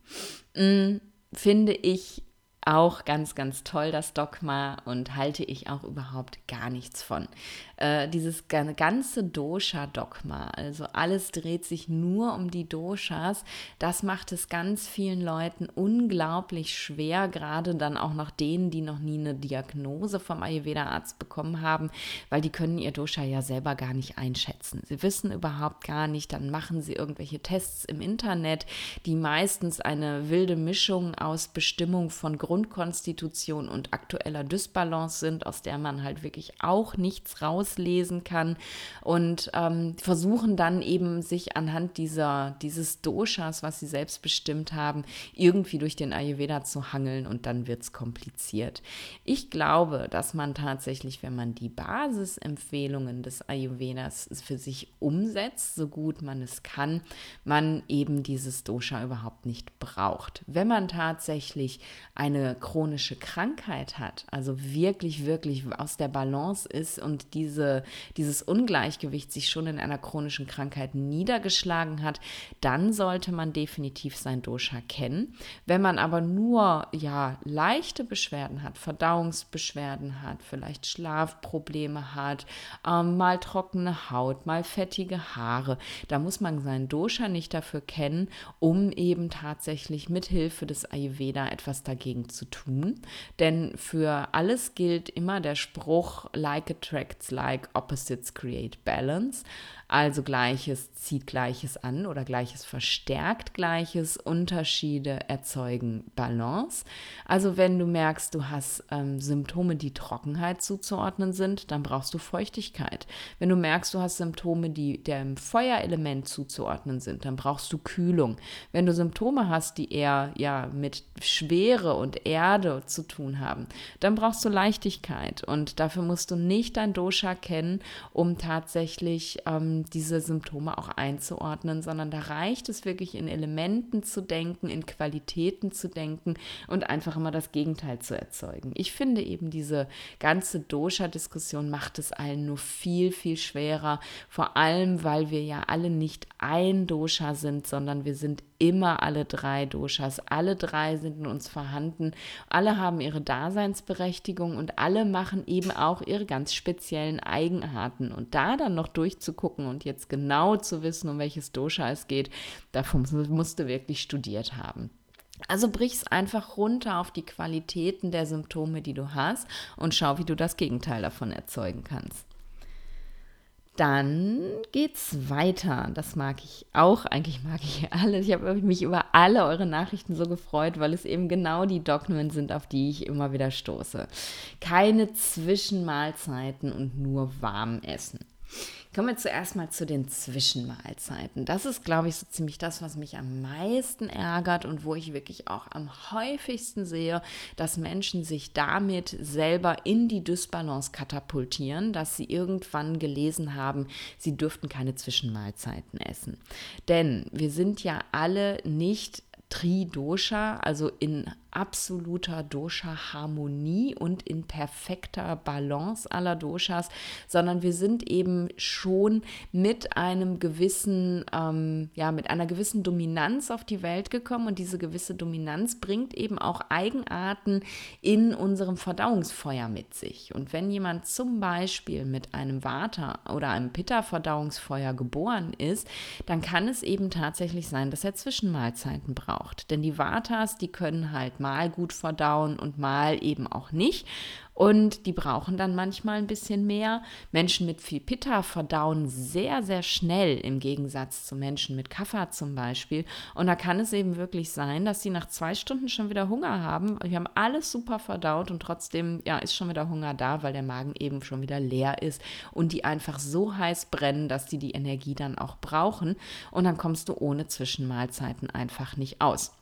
Hm, finde ich auch ganz, ganz toll, das Dogma und halte ich auch überhaupt gar nichts von äh, dieses ganze Dosha-Dogma, also alles dreht sich nur um die Doshas, das macht es ganz vielen Leuten unglaublich schwer, gerade dann auch noch denen, die noch nie eine Diagnose vom Ayurveda-Arzt bekommen haben, weil die können ihr Dosha ja selber gar nicht einschätzen. Sie wissen überhaupt gar nicht, dann machen sie irgendwelche Tests im Internet, die meistens eine wilde Mischung aus Bestimmung von Grundkonstitution und aktueller Dysbalance sind, aus der man halt wirklich auch nichts raus auslesen kann und ähm, versuchen dann eben sich anhand dieser, dieses Doshas, was sie selbst bestimmt haben, irgendwie durch den Ayurveda zu hangeln und dann wird es kompliziert. Ich glaube, dass man tatsächlich, wenn man die Basisempfehlungen des Ayurvedas für sich umsetzt, so gut man es kann, man eben dieses Dosha überhaupt nicht braucht. Wenn man tatsächlich eine chronische Krankheit hat, also wirklich, wirklich aus der Balance ist und diese diese, dieses Ungleichgewicht sich schon in einer chronischen Krankheit niedergeschlagen hat, dann sollte man definitiv sein Dosha kennen. Wenn man aber nur ja leichte Beschwerden hat, Verdauungsbeschwerden hat, vielleicht Schlafprobleme hat, ähm, mal trockene Haut, mal fettige Haare, da muss man sein Dosha nicht dafür kennen, um eben tatsächlich mit Hilfe des Ayurveda etwas dagegen zu tun. Denn für alles gilt immer der Spruch, like attracts like like opposites create balance. Also Gleiches zieht Gleiches an oder Gleiches verstärkt Gleiches. Unterschiede erzeugen Balance. Also wenn du merkst, du hast ähm, Symptome, die Trockenheit zuzuordnen sind, dann brauchst du Feuchtigkeit. Wenn du merkst, du hast Symptome, die dem Feuerelement zuzuordnen sind, dann brauchst du Kühlung. Wenn du Symptome hast, die eher ja mit Schwere und Erde zu tun haben, dann brauchst du Leichtigkeit. Und dafür musst du nicht dein Dosha kennen, um tatsächlich ähm, diese Symptome auch einzuordnen, sondern da reicht es wirklich in Elementen zu denken, in Qualitäten zu denken und einfach immer das Gegenteil zu erzeugen. Ich finde eben diese ganze Dosha-Diskussion macht es allen nur viel, viel schwerer, vor allem weil wir ja alle nicht ein Dosha sind, sondern wir sind immer alle drei Doshas. Alle drei sind in uns vorhanden. Alle haben ihre Daseinsberechtigung und alle machen eben auch ihre ganz speziellen Eigenarten. Und da dann noch durchzugucken und jetzt genau zu wissen, um welches Dosha es geht, davon musst du wirklich studiert haben. Also brich's einfach runter auf die Qualitäten der Symptome, die du hast und schau, wie du das Gegenteil davon erzeugen kannst. Dann geht's weiter. Das mag ich auch. Eigentlich mag ich alles. Ich habe mich über alle eure Nachrichten so gefreut, weil es eben genau die Dogmen sind, auf die ich immer wieder stoße. Keine Zwischenmahlzeiten und nur warm essen. Kommen wir zuerst mal zu den Zwischenmahlzeiten. Das ist, glaube ich, so ziemlich das, was mich am meisten ärgert und wo ich wirklich auch am häufigsten sehe, dass Menschen sich damit selber in die Dysbalance katapultieren, dass sie irgendwann gelesen haben, sie dürften keine Zwischenmahlzeiten essen. Denn wir sind ja alle nicht Tri-Dosha, also in absoluter Dosha-Harmonie und in perfekter Balance aller Doshas, sondern wir sind eben schon mit einem gewissen, ähm, ja, mit einer gewissen Dominanz auf die Welt gekommen und diese gewisse Dominanz bringt eben auch Eigenarten in unserem Verdauungsfeuer mit sich. Und wenn jemand zum Beispiel mit einem Vata oder einem Pitta-Verdauungsfeuer geboren ist, dann kann es eben tatsächlich sein, dass er Zwischenmahlzeiten braucht. Denn die Vatas, die können halt mal gut verdauen und mal eben auch nicht. Und die brauchen dann manchmal ein bisschen mehr. Menschen mit viel Pitta verdauen sehr, sehr schnell im Gegensatz zu Menschen mit Kaffer zum Beispiel. Und da kann es eben wirklich sein, dass sie nach zwei Stunden schon wieder Hunger haben. Wir haben alles super verdaut und trotzdem ja, ist schon wieder Hunger da, weil der Magen eben schon wieder leer ist und die einfach so heiß brennen, dass die die Energie dann auch brauchen. Und dann kommst du ohne Zwischenmahlzeiten einfach nicht aus.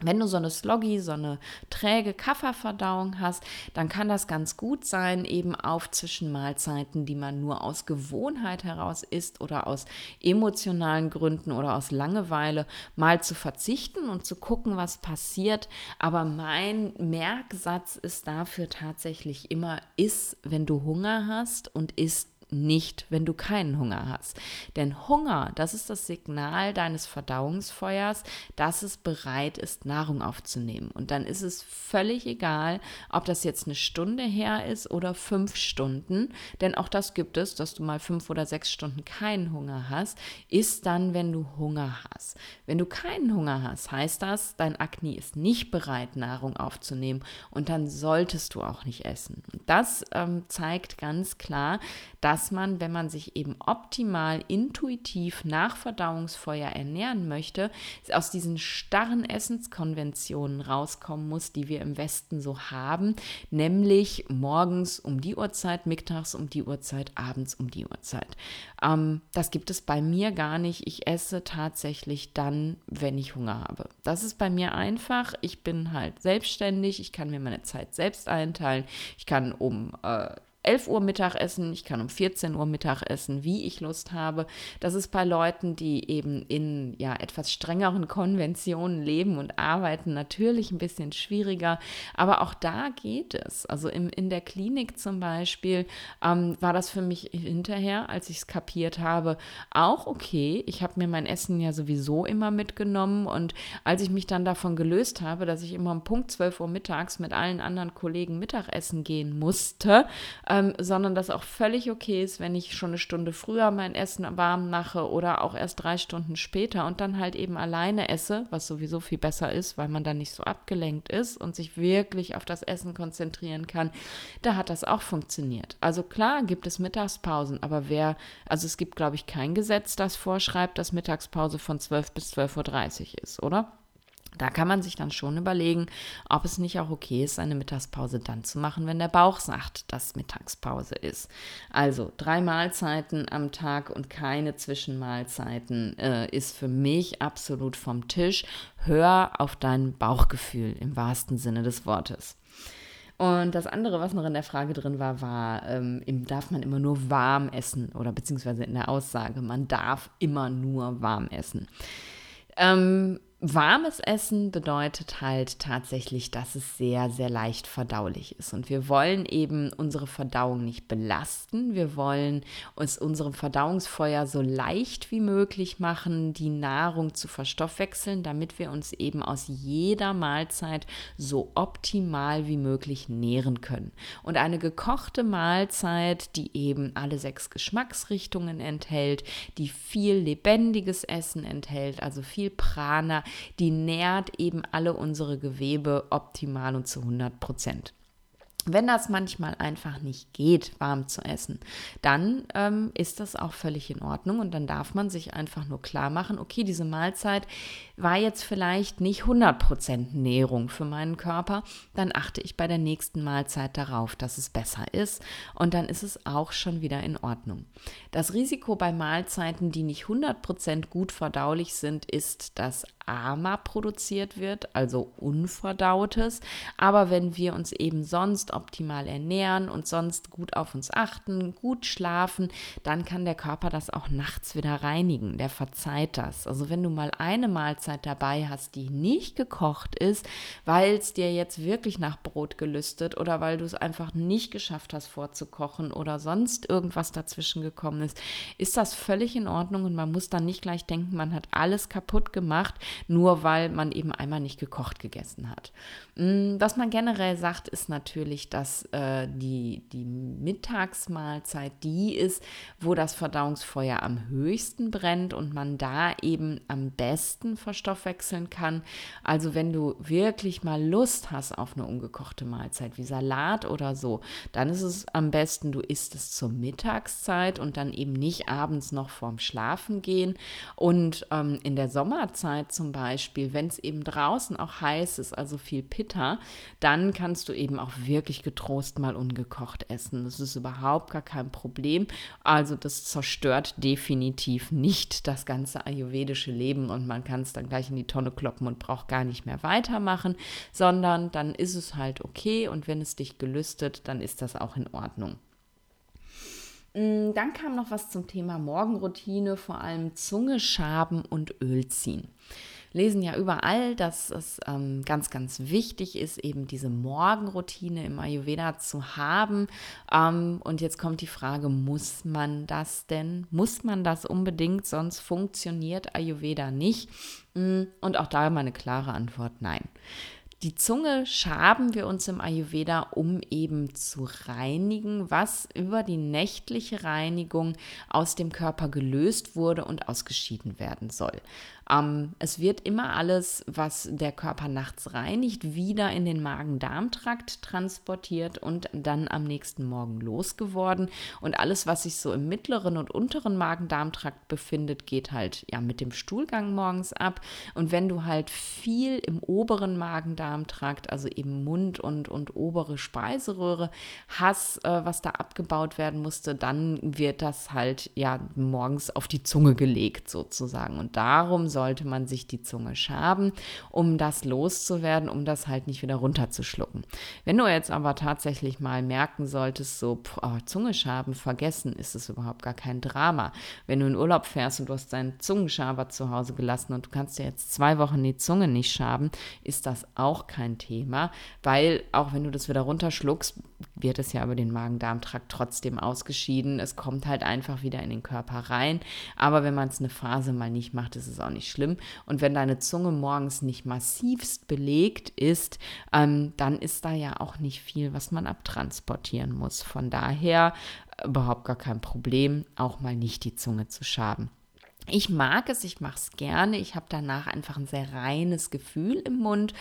Wenn du so eine Sloggy, so eine träge Kafferverdauung hast, dann kann das ganz gut sein, eben auf Zwischenmahlzeiten, die man nur aus Gewohnheit heraus isst oder aus emotionalen Gründen oder aus Langeweile, mal zu verzichten und zu gucken, was passiert. Aber mein Merksatz ist dafür tatsächlich immer, iss, wenn du Hunger hast und isst nicht, wenn du keinen Hunger hast. Denn Hunger, das ist das Signal deines Verdauungsfeuers, dass es bereit ist, Nahrung aufzunehmen. Und dann ist es völlig egal, ob das jetzt eine Stunde her ist oder fünf Stunden. Denn auch das gibt es, dass du mal fünf oder sechs Stunden keinen Hunger hast, ist dann, wenn du Hunger hast. Wenn du keinen Hunger hast, heißt das, dein Akne ist nicht bereit, Nahrung aufzunehmen. Und dann solltest du auch nicht essen. Und das ähm, zeigt ganz klar, dass man, wenn man sich eben optimal intuitiv nach Verdauungsfeuer ernähren möchte, aus diesen starren Essenskonventionen rauskommen muss, die wir im Westen so haben, nämlich morgens um die Uhrzeit, mittags um die Uhrzeit, abends um die Uhrzeit. Ähm, das gibt es bei mir gar nicht. Ich esse tatsächlich dann, wenn ich Hunger habe. Das ist bei mir einfach. Ich bin halt selbstständig. Ich kann mir meine Zeit selbst einteilen. Ich kann um äh, 11 Uhr Mittagessen, ich kann um 14 Uhr Mittagessen, wie ich Lust habe. Das ist bei Leuten, die eben in ja etwas strengeren Konventionen leben und arbeiten, natürlich ein bisschen schwieriger. Aber auch da geht es. Also im, in der Klinik zum Beispiel ähm, war das für mich hinterher, als ich es kapiert habe, auch okay. Ich habe mir mein Essen ja sowieso immer mitgenommen und als ich mich dann davon gelöst habe, dass ich immer um Punkt 12 Uhr mittags mit allen anderen Kollegen Mittagessen gehen musste, ähm, sondern dass auch völlig okay ist, wenn ich schon eine Stunde früher mein Essen warm mache oder auch erst drei Stunden später und dann halt eben alleine esse, was sowieso viel besser ist, weil man dann nicht so abgelenkt ist und sich wirklich auf das Essen konzentrieren kann. Da hat das auch funktioniert. Also klar gibt es Mittagspausen, aber wer, also es gibt, glaube ich, kein Gesetz, das vorschreibt, dass Mittagspause von 12 bis 12.30 Uhr ist, oder? Da kann man sich dann schon überlegen, ob es nicht auch okay ist, eine Mittagspause dann zu machen, wenn der Bauch sagt, dass Mittagspause ist. Also drei Mahlzeiten am Tag und keine Zwischenmahlzeiten äh, ist für mich absolut vom Tisch. Hör auf dein Bauchgefühl im wahrsten Sinne des Wortes. Und das andere, was noch in der Frage drin war, war, ähm, darf man immer nur warm essen oder beziehungsweise in der Aussage, man darf immer nur warm essen. Ähm, Warmes Essen bedeutet halt tatsächlich, dass es sehr, sehr leicht verdaulich ist. Und wir wollen eben unsere Verdauung nicht belasten. Wir wollen uns unserem Verdauungsfeuer so leicht wie möglich machen, die Nahrung zu verstoffwechseln, damit wir uns eben aus jeder Mahlzeit so optimal wie möglich nähren können. Und eine gekochte Mahlzeit, die eben alle sechs Geschmacksrichtungen enthält, die viel lebendiges Essen enthält, also viel Prana, die nährt eben alle unsere Gewebe optimal und zu 100 Prozent. Wenn das manchmal einfach nicht geht, warm zu essen, dann ähm, ist das auch völlig in Ordnung und dann darf man sich einfach nur klar machen, okay, diese Mahlzeit war jetzt vielleicht nicht 100% Nährung für meinen Körper, dann achte ich bei der nächsten Mahlzeit darauf, dass es besser ist und dann ist es auch schon wieder in Ordnung. Das Risiko bei Mahlzeiten, die nicht 100% gut verdaulich sind, ist, dass AMA produziert wird, also unverdautes. Aber wenn wir uns eben sonst optimal ernähren und sonst gut auf uns achten, gut schlafen, dann kann der Körper das auch nachts wieder reinigen. Der verzeiht das. Also wenn du mal eine Mahlzeit dabei hast, die nicht gekocht ist, weil es dir jetzt wirklich nach Brot gelüstet oder weil du es einfach nicht geschafft hast vorzukochen oder sonst irgendwas dazwischen gekommen ist, ist das völlig in Ordnung und man muss dann nicht gleich denken, man hat alles kaputt gemacht, nur weil man eben einmal nicht gekocht gegessen hat. Mm, was man generell sagt, ist natürlich, dass äh, die, die Mittagsmahlzeit die ist, wo das Verdauungsfeuer am höchsten brennt und man da eben am besten verstoffwechseln kann. Also wenn du wirklich mal Lust hast auf eine ungekochte Mahlzeit wie Salat oder so, dann ist es am besten, du isst es zur Mittagszeit und dann eben nicht abends noch vorm Schlafen gehen. Und ähm, in der Sommerzeit zum Beispiel, wenn es eben draußen auch heiß ist, also viel Pitta, dann kannst du eben auch wirklich getrost mal ungekocht essen. Das ist überhaupt gar kein Problem. Also das zerstört definitiv nicht das ganze ayurvedische Leben und man kann es dann gleich in die Tonne kloppen und braucht gar nicht mehr weitermachen, sondern dann ist es halt okay und wenn es dich gelüstet, dann ist das auch in Ordnung. Mm, dann kam noch was zum Thema Morgenroutine, vor allem Zunge schaben und Öl ziehen lesen ja überall, dass es ähm, ganz, ganz wichtig ist, eben diese Morgenroutine im Ayurveda zu haben. Ähm, und jetzt kommt die Frage, muss man das denn? Muss man das unbedingt? Sonst funktioniert Ayurveda nicht. Mm, und auch da meine klare Antwort, nein. Die Zunge schaben wir uns im Ayurveda, um eben zu reinigen, was über die nächtliche Reinigung aus dem Körper gelöst wurde und ausgeschieden werden soll. Ähm, es wird immer alles, was der Körper nachts reinigt, wieder in den Magen-Darm-Trakt transportiert und dann am nächsten Morgen losgeworden. Und alles, was sich so im mittleren und unteren Magen-Darm-Trakt befindet, geht halt ja mit dem Stuhlgang morgens ab. Und wenn du halt viel im oberen Magen-Darm-Trakt, also eben Mund und, und obere Speiseröhre, hast, äh, was da abgebaut werden musste, dann wird das halt ja morgens auf die Zunge gelegt sozusagen. Und darum sollte man sich die Zunge schaben, um das loszuwerden, um das halt nicht wieder runterzuschlucken. Wenn du jetzt aber tatsächlich mal merken solltest, so oh, Zunge schaben, vergessen, ist es überhaupt gar kein Drama. Wenn du in Urlaub fährst und du hast deinen Zungenschaber zu Hause gelassen und du kannst dir jetzt zwei Wochen die Zunge nicht schaben, ist das auch kein Thema, weil auch wenn du das wieder runterschluckst, wird es ja über den Magen-Darm-Trakt trotzdem ausgeschieden. Es kommt halt einfach wieder in den Körper rein. Aber wenn man es eine Phase mal nicht macht, ist es auch nicht schlimm. Und wenn deine Zunge morgens nicht massivst belegt ist, ähm, dann ist da ja auch nicht viel, was man abtransportieren muss. Von daher überhaupt gar kein Problem, auch mal nicht die Zunge zu schaben. Ich mag es, ich mache es gerne. Ich habe danach einfach ein sehr reines Gefühl im Mund.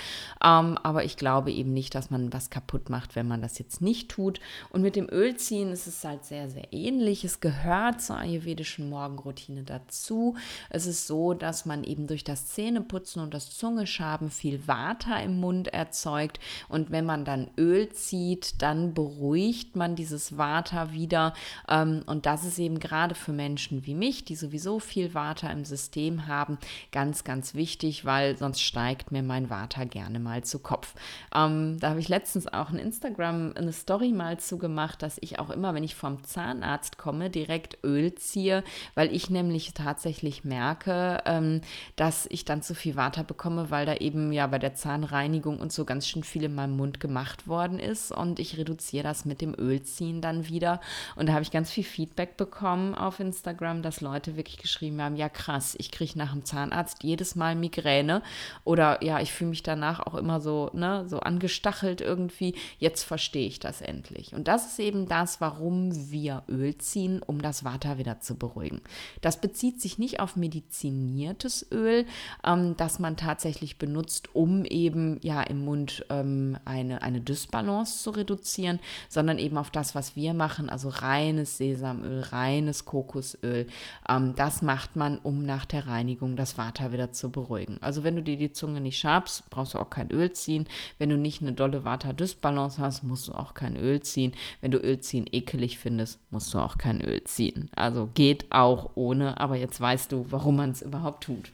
Ähm, aber ich glaube eben nicht, dass man was kaputt macht, wenn man das jetzt nicht tut. Und mit dem Ölziehen ist es halt sehr, sehr ähnlich. Es gehört zur ayurvedischen Morgenroutine dazu. Es ist so, dass man eben durch das Zähneputzen und das Zungeschaben viel Vata im Mund erzeugt. Und wenn man dann Öl zieht, dann beruhigt man dieses Vata wieder. Ähm, und das ist eben gerade für Menschen wie mich, die sowieso viel Vata im System haben, ganz, ganz wichtig, weil sonst steigt mir mein Vata gerne mal zu Kopf. Ähm, da habe ich letztens auch in Instagram eine Story mal zu gemacht, dass ich auch immer, wenn ich vom Zahnarzt komme, direkt Öl ziehe, weil ich nämlich tatsächlich merke, ähm, dass ich dann zu viel Vata bekomme, weil da eben ja bei der Zahnreinigung und so ganz schön viel in meinem Mund gemacht worden ist. Und ich reduziere das mit dem Ölziehen dann wieder. Und da habe ich ganz viel Feedback bekommen auf Instagram, dass Leute wirklich geschrieben geschrieben haben, ja krass, ich kriege nach dem Zahnarzt jedes Mal Migräne oder ja, ich fühle mich danach auch immer so, ne, so angestachelt irgendwie. Jetzt verstehe ich das endlich. Und das ist eben das, warum wir Öl ziehen, um das Vata wieder zu beruhigen. Das bezieht sich nicht auf mediziniertes Öl, ähm, das man tatsächlich benutzt, um eben ja im Mund ähm, eine, eine Dysbalance zu reduzieren, sondern eben auf das, was wir machen, also reines Sesamöl, reines Kokosöl. Ähm, das macht man, um nach der Reinigung das Vata wieder zu beruhigen. Also wenn du dir die Zunge nicht schabst, brauchst du auch kein Öl ziehen. Wenn du nicht eine dolle Vata-Dysbalance hast, musst du auch kein Öl ziehen. Wenn du Öl ziehen ekelig findest, musst du auch kein Öl ziehen. Also geht auch ohne, aber jetzt weißt du, warum man es überhaupt tut.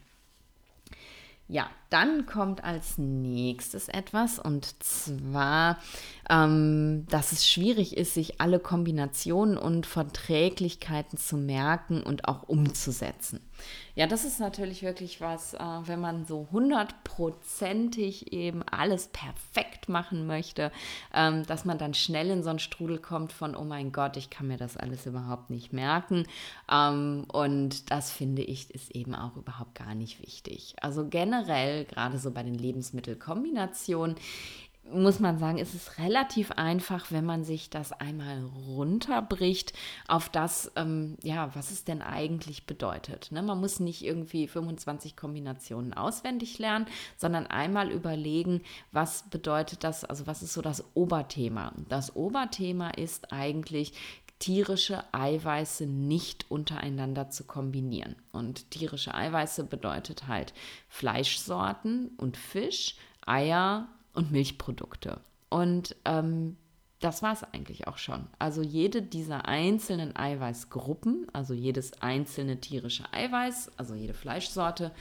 Ja, dann kommt als nächstes etwas und zwar, ähm, dass es schwierig ist, sich alle Kombinationen und Verträglichkeiten zu merken und auch umzusetzen. Ja, das ist natürlich wirklich was, äh, wenn man so hundertprozentig eben alles perfekt machen möchte, ähm, dass man dann schnell in so einen Strudel kommt von, oh mein Gott, ich kann mir das alles überhaupt nicht merken. Ähm, und das finde ich ist eben auch überhaupt gar nicht wichtig. Also generell, gerade so bei den Lebensmittelkombinationen, muss man sagen, ist es relativ einfach, wenn man sich das einmal runterbricht auf das, ähm, ja, was es denn eigentlich bedeutet. Ne? Man muss nicht irgendwie 25 Kombinationen auswendig lernen, sondern einmal überlegen, was bedeutet das, also was ist so das Oberthema. Das Oberthema ist eigentlich, tierische Eiweiße nicht untereinander zu kombinieren. Und tierische Eiweiße bedeutet halt Fleischsorten und Fisch, Eier, und Milchprodukte. Und ähm, das war es eigentlich auch schon. Also jede dieser einzelnen Eiweißgruppen, also jedes einzelne tierische Eiweiß, also jede Fleischsorte,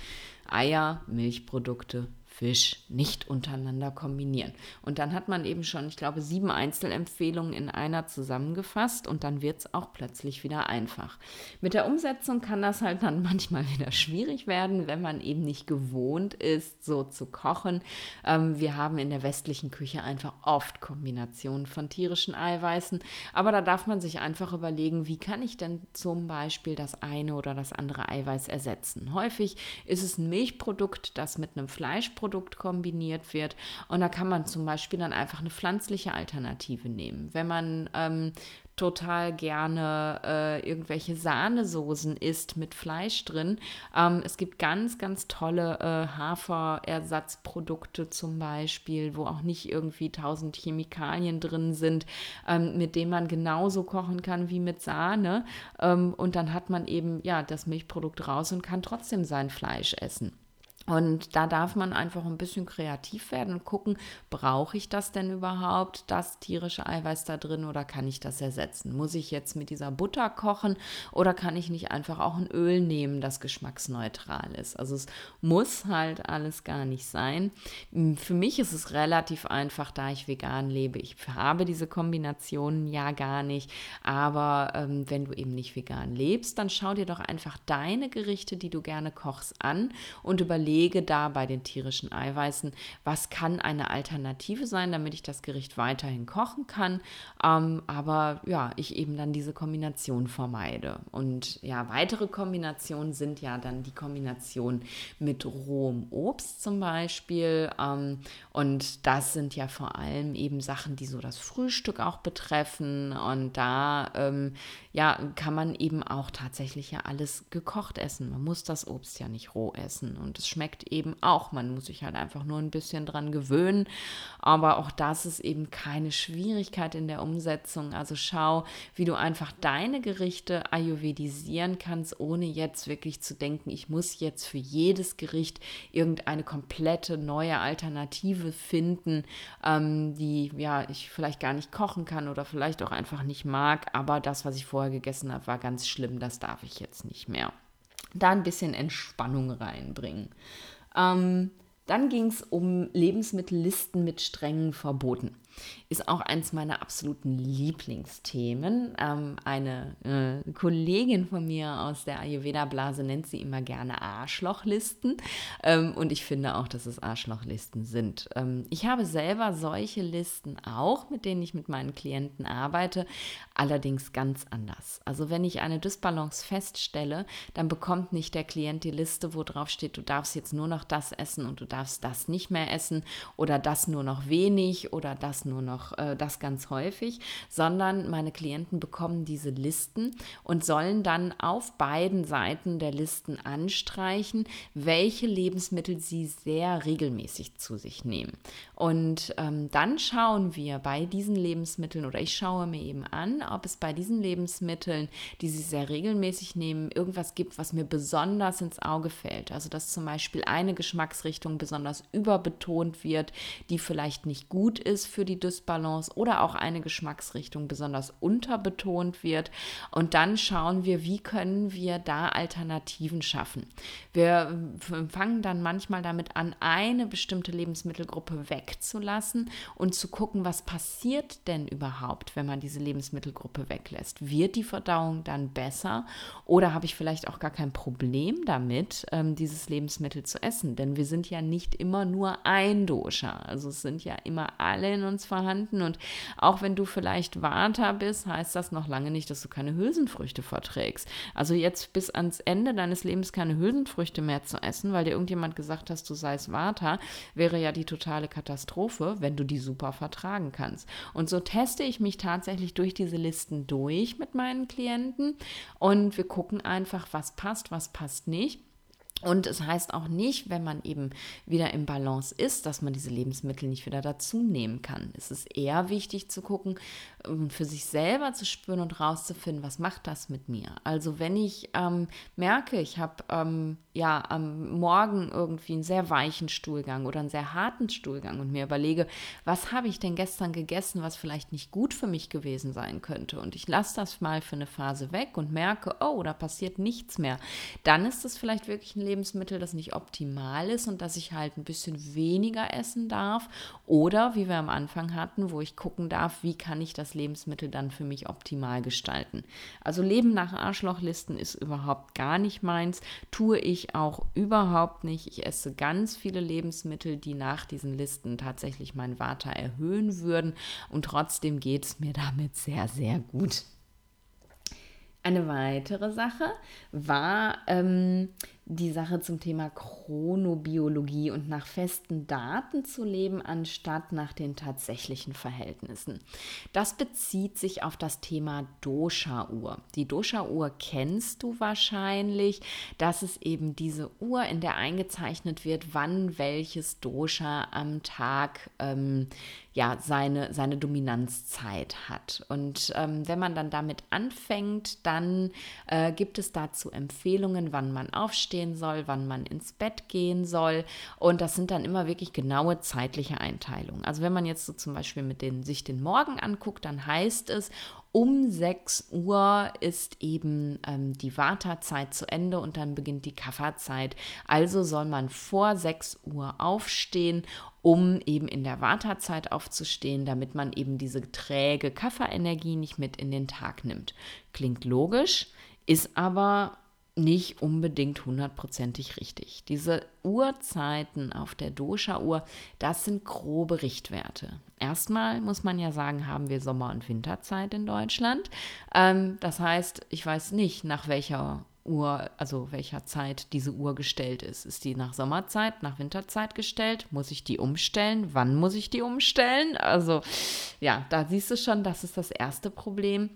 Eier, Milchprodukte, Fisch nicht untereinander kombinieren. Und dann hat man eben schon, ich glaube, sieben Einzelempfehlungen in einer zusammengefasst und dann wird es auch plötzlich wieder einfach. Mit der Umsetzung kann das halt dann manchmal wieder schwierig werden, wenn man eben nicht gewohnt ist, so zu kochen. Ähm, wir haben in der westlichen Küche einfach oft Kombinationen von tierischen Eiweißen, aber da darf man sich einfach überlegen, wie kann ich denn zum Beispiel das eine oder das andere Eiweiß ersetzen. Häufig ist es ein Milchprodukt, das mit einem Fleischprodukt Produkt kombiniert wird. Und da kann man zum Beispiel dann einfach eine pflanzliche Alternative nehmen. Wenn man ähm, total gerne äh, irgendwelche Sahnesoßen isst mit Fleisch drin. Ähm, es gibt ganz, ganz tolle äh, Haferersatzprodukte zum Beispiel, wo auch nicht irgendwie tausend Chemikalien drin sind, ähm, mit denen man genauso kochen kann wie mit Sahne. Ähm, und dann hat man eben ja das Milchprodukt raus und kann trotzdem sein Fleisch essen. Und da darf man einfach ein bisschen kreativ werden und gucken, brauche ich das denn überhaupt, das tierische Eiweiß da drin oder kann ich das ersetzen? Muss ich jetzt mit dieser Butter kochen oder kann ich nicht einfach auch ein Öl nehmen, das geschmacksneutral ist? Also es muss halt alles gar nicht sein. Hm, für mich ist es relativ einfach, da ich vegan lebe. Ich habe diese Kombinationen ja gar nicht, aber ähm, wenn du eben nicht vegan lebst, dann schau dir doch einfach deine Gerichte, die du gerne kochst, an und überlege, überlege da bei den tierischen Eiweißen, was kann eine Alternative sein, damit ich das Gericht weiterhin kochen kann, ähm, aber ja, ich eben dann diese Kombination vermeide. Und ja, weitere Kombinationen sind ja dann die Kombination mit rohem Obst zum Beispiel. Ähm, und das sind ja vor allem eben Sachen, die so das Frühstück auch betreffen. Und da ähm, ja, kann man eben auch tatsächlich ja alles gekocht essen. Man muss das Obst ja nicht roh essen. Und es schmeckt schmeckt eben auch. Man muss sich halt einfach nur ein bisschen dran gewöhnen. Aber auch das ist eben keine Schwierigkeit in der Umsetzung. Also schau, wie du einfach deine Gerichte ayurvedisieren kannst, ohne jetzt wirklich zu denken, ich muss jetzt für jedes Gericht irgendeine komplette neue Alternative finden, ähm, die ja ich vielleicht gar nicht kochen kann oder vielleicht auch einfach nicht mag. Aber das, was ich vorher gegessen habe, war ganz schlimm. Das darf ich jetzt nicht mehr da ein bisschen Entspannung reinbringen. Ähm, Dann ging es um Lebensmittellisten mit strengen Verboten ist auch eins meiner absoluten Lieblingsthemen. Ähm, eine äh, Kollegin von mir aus der Ayurveda-Blase nennt sie immer gerne Arschlochlisten. Ähm, und ich finde auch, dass es Arschlochlisten sind. Ähm, ich habe selber solche Listen auch, mit denen ich mit meinen Klienten arbeite, allerdings ganz anders. Also wenn ich eine Dysbalance feststelle, dann bekommt nicht der Klient die Liste, wo drauf steht, du darfst jetzt nur noch das essen und du darfst das nicht mehr essen oder das nur noch wenig oder das nur noch äh, das ganz häufig, sondern meine Klienten bekommen diese Listen und sollen dann auf beiden Seiten der Listen anstreichen, welche Lebensmittel sie sehr regelmäßig zu sich nehmen. Und ähm, dann schauen wir bei diesen Lebensmitteln oder ich schaue mir eben an, ob es bei diesen Lebensmitteln, die sie sehr regelmäßig nehmen, irgendwas gibt, was mir besonders ins Auge fällt. Also dass zum Beispiel eine Geschmacksrichtung besonders überbetont wird, die vielleicht nicht gut ist für die Dysbalance oder auch eine Geschmacksrichtung besonders unterbetont wird. Und dann schauen wir, wie können wir da Alternativen schaffen. Wir fangen dann manchmal damit an, eine bestimmte Lebensmittelgruppe wegzulassen und zu gucken, was passiert denn überhaupt, wenn man diese Lebensmittelgruppe weglässt. Wird die Verdauung dann besser oder habe ich vielleicht auch gar kein Problem damit, ähm, dieses Lebensmittel zu essen? Denn wir sind ja nicht immer nur ein Dosha. Also es sind ja immer alle in uns vorhanden. Und auch wenn du vielleicht Vata bist, heißt das noch lange nicht, dass du keine Hülsenfrüchte verträgst. Also jetzt bis ans Ende deines Lebens keine Hülsenfrüchte mehr zu essen, weil dir irgendjemand gesagt hast, du seist Vata, wäre ja die totale Katastrophe, wenn du die super vertragen kannst. Und so teste ich mich tatsächlich durch diese Listen durch mit meinen Klienten und wir gucken einfach, was passt, was passt nicht. Und es heißt auch nicht, wenn man eben wieder im Balance ist, dass man diese Lebensmittel nicht wieder dazu nehmen kann. Es ist eher wichtig zu gucken, für sich selber zu spüren und rauszufinden, was macht das mit mir. Also wenn ich ähm, merke, ich habe ähm, ja am Morgen irgendwie einen sehr weichen Stuhlgang oder einen sehr harten Stuhlgang und mir überlege, was habe ich denn gestern gegessen, was vielleicht nicht gut für mich gewesen sein könnte? Und ich lasse das mal für eine Phase weg und merke, oh, da passiert nichts mehr, dann ist das vielleicht wirklich ein Lebensmittel, das nicht optimal ist und dass ich halt ein bisschen weniger essen darf. Oder wie wir am Anfang hatten, wo ich gucken darf, wie kann ich das Lebensmittel dann für mich optimal gestalten. Also Leben nach Arschlochlisten ist überhaupt gar nicht meins, tue ich auch überhaupt nicht. Ich esse ganz viele Lebensmittel, die nach diesen Listen tatsächlich mein Vata erhöhen würden und trotzdem geht es mir damit sehr, sehr gut. Eine weitere Sache war ähm, die Sache zum Thema Chronobiologie und nach festen Daten zu leben, anstatt nach den tatsächlichen Verhältnissen. Das bezieht sich auf das Thema Dosha-Uhr. Die Dosha-Uhr kennst du wahrscheinlich. Das ist eben diese Uhr, in der eingezeichnet wird, wann welches Dosha am Tag ähm, ja, seine, seine Dominanzzeit hat. Und ähm, wenn man dann damit anfängt, dann äh, gibt es dazu Empfehlungen, wann man aufstehen soll, wann man ins Bett gehen soll. Und das sind dann immer wirklich genaue zeitliche Einteilungen. Also wenn man jetzt so zum Beispiel mit den, sich den Morgen anguckt, dann heißt es, um 6 Uhr ist eben ähm, die Wartezeit zu Ende und dann beginnt die Kafferzeit. Also soll man vor 6 Uhr aufstehen, um eben in der Wartezeit aufzustehen, damit man eben diese träge Kafferenergie nicht mit in den Tag nimmt. Klingt logisch, ist aber nicht unbedingt hundertprozentig richtig. Diese Uhrzeiten auf der Dosha-Uhr, das sind grobe Richtwerte. Erstmal muss man ja sagen, haben wir Sommer- und Winterzeit in Deutschland. Ähm, das heißt, ich weiß nicht, nach welcher Uhr, also welcher Zeit diese Uhr gestellt ist. Ist die nach Sommerzeit, nach Winterzeit gestellt? Muss ich die umstellen? Wann muss ich die umstellen? Also ja, da siehst du schon, das ist das erste Problem.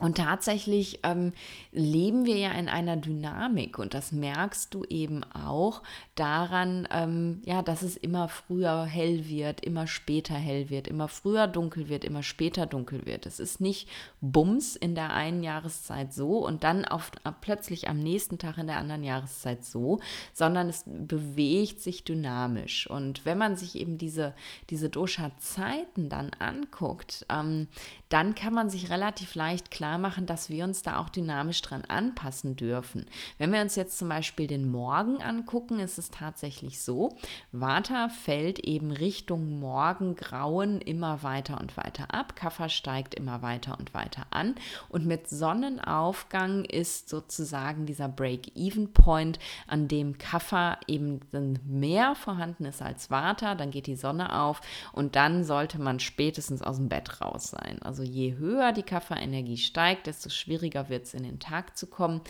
Und tatsächlich ähm, leben wir ja in einer Dynamik und das merkst du eben auch daran, ähm, ja, dass es immer früher hell wird, immer später hell wird, immer früher dunkel wird, immer später dunkel wird. Es ist nicht Bums in der einen Jahreszeit so und dann auf, plötzlich am nächsten Tag in der anderen Jahreszeit so, sondern es bewegt sich dynamisch. Und wenn man sich eben diese, diese Dosha-Zeiten dann anguckt, ähm, dann kann man sich relativ leicht klar machen, dass wir uns da auch dynamisch dran anpassen dürfen. Wenn wir uns jetzt zum Beispiel den Morgen angucken, ist es tatsächlich so, Vata fällt eben Richtung Morgengrauen immer weiter und weiter ab, Kaffer steigt immer weiter und weiter an und mit Sonnenaufgang ist sozusagen dieser Break-Even-Point, an dem Kaffer eben mehr vorhanden ist als Vata, dann geht die Sonne auf und dann sollte man spätestens aus dem Bett raus sein. Also je höher die Kafferenergie steigt, desto schwieriger wird es in den Tag zu kommen.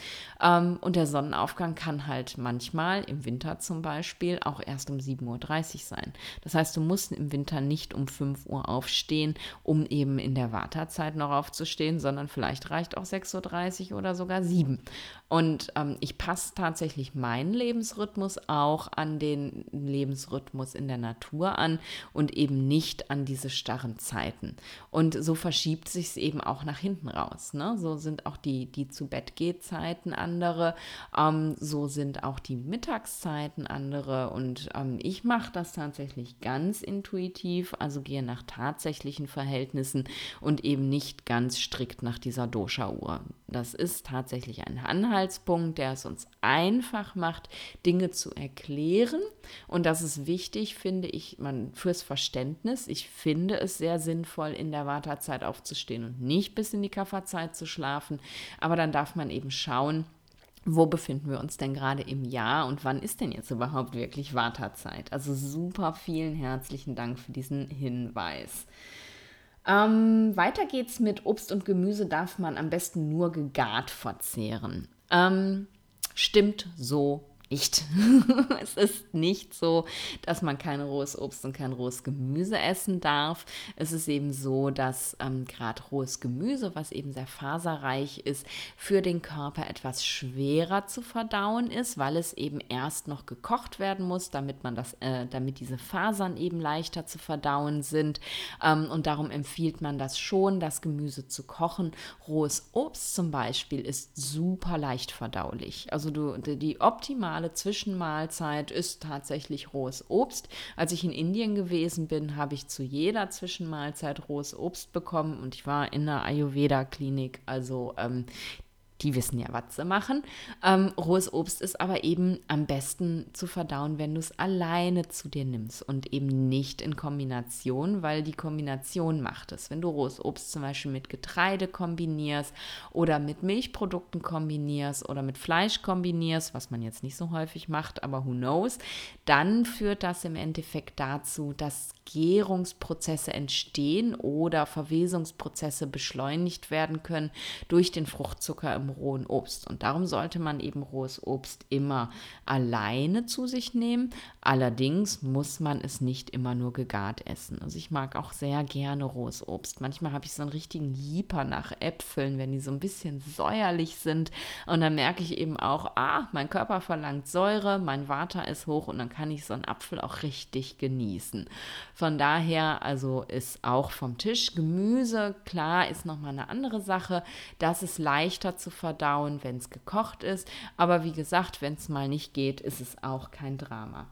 Ähm, und der Sonnenaufgang kann halt manchmal im Winter zum Beispiel auch erst um 7.30 Uhr sein. Das heißt, du musst im Winter nicht um 5 Uhr aufstehen, um eben in der Wartezeit noch aufzustehen, sondern vielleicht reicht auch 6.30 Uhr oder sogar 7. Und ähm, ich passe tatsächlich meinen Lebensrhythmus auch an den Lebensrhythmus in der Natur an und eben nicht an diese starren Zeiten. Und so verschiebt sich es eben auch nach hinten raus. Ne? So sind auch die, die zu Bett geht Zeiten andere, ähm, so sind auch die Mittagszeiten andere. Und ähm, ich mache das tatsächlich ganz intuitiv, also gehe nach tatsächlichen Verhältnissen und eben nicht ganz strikt nach dieser Dosha-Uhr. Das ist tatsächlich ein Anhaltspunkt, der es uns einfach macht, Dinge zu erklären. Und das ist wichtig, finde ich, man fürs Verständnis. Ich finde es sehr sinnvoll, in der Wartezeit aufzustehen und nicht bis in die Kafferzeit zu schlafen. Aber dann darf man eben schauen, wo befinden wir uns denn gerade im Jahr und wann ist denn jetzt überhaupt wirklich Wartezeit? Also super vielen herzlichen Dank für diesen Hinweis. Ähm, weiter geht's mit Obst und Gemüse darf man am besten nur gegart verzehren. Ähm, stimmt so nicht. es ist nicht so, dass man kein rohes Obst und kein rohes Gemüse essen darf. Es ist eben so, dass ähm, gerade rohes Gemüse, was eben sehr faserreich ist, für den Körper etwas schwerer zu verdauen ist, weil es eben erst noch gekocht werden muss, damit man das, äh, damit diese Fasern eben leichter zu verdauen sind. Ähm, und darum empfiehlt man das schon, das Gemüse zu kochen. Rohes Obst zum Beispiel ist super leicht verdaulich. Also du, die optimale optimale Zwischenmahlzeit ist tatsächlich rohes Obst. Als ich in Indien gewesen bin, habe ich zu jeder Zwischenmahlzeit rohes Obst bekommen und ich war in einer Ayurveda-Klinik. Also ähm, die wissen ja, was sie machen. Ähm, rohes Obst ist aber eben am besten zu verdauen, wenn du es alleine zu dir nimmst und eben nicht in Kombination, weil die Kombination macht es. Wenn du rohes Obst zum Beispiel mit Getreide kombinierst oder mit Milchprodukten kombinierst oder mit Fleisch kombinierst, was man jetzt nicht so häufig macht, aber who knows, dann führt das im Endeffekt dazu, dass Gärungsprozesse entstehen oder Verwesungsprozesse beschleunigt werden können durch den Fruchtzucker im rohen Obst. Und darum sollte man eben rohes Obst immer alleine zu sich nehmen. Allerdings muss man es nicht immer nur gegart essen. Also ich mag auch sehr gerne rohes Obst. Manchmal habe ich so einen richtigen Jeeper nach Äpfeln, wenn die so ein bisschen säuerlich sind. Und dann merke ich eben auch, ah, mein Körper verlangt Säure, mein Water ist hoch und dann kann ich so einen Apfel auch richtig genießen. Von daher, also ist auch vom Tisch Gemüse, klar, ist nochmal eine andere Sache. Das ist leichter zu verdauen, wenn es gekocht ist. Aber wie gesagt, wenn es mal nicht geht, ist es auch kein Drama.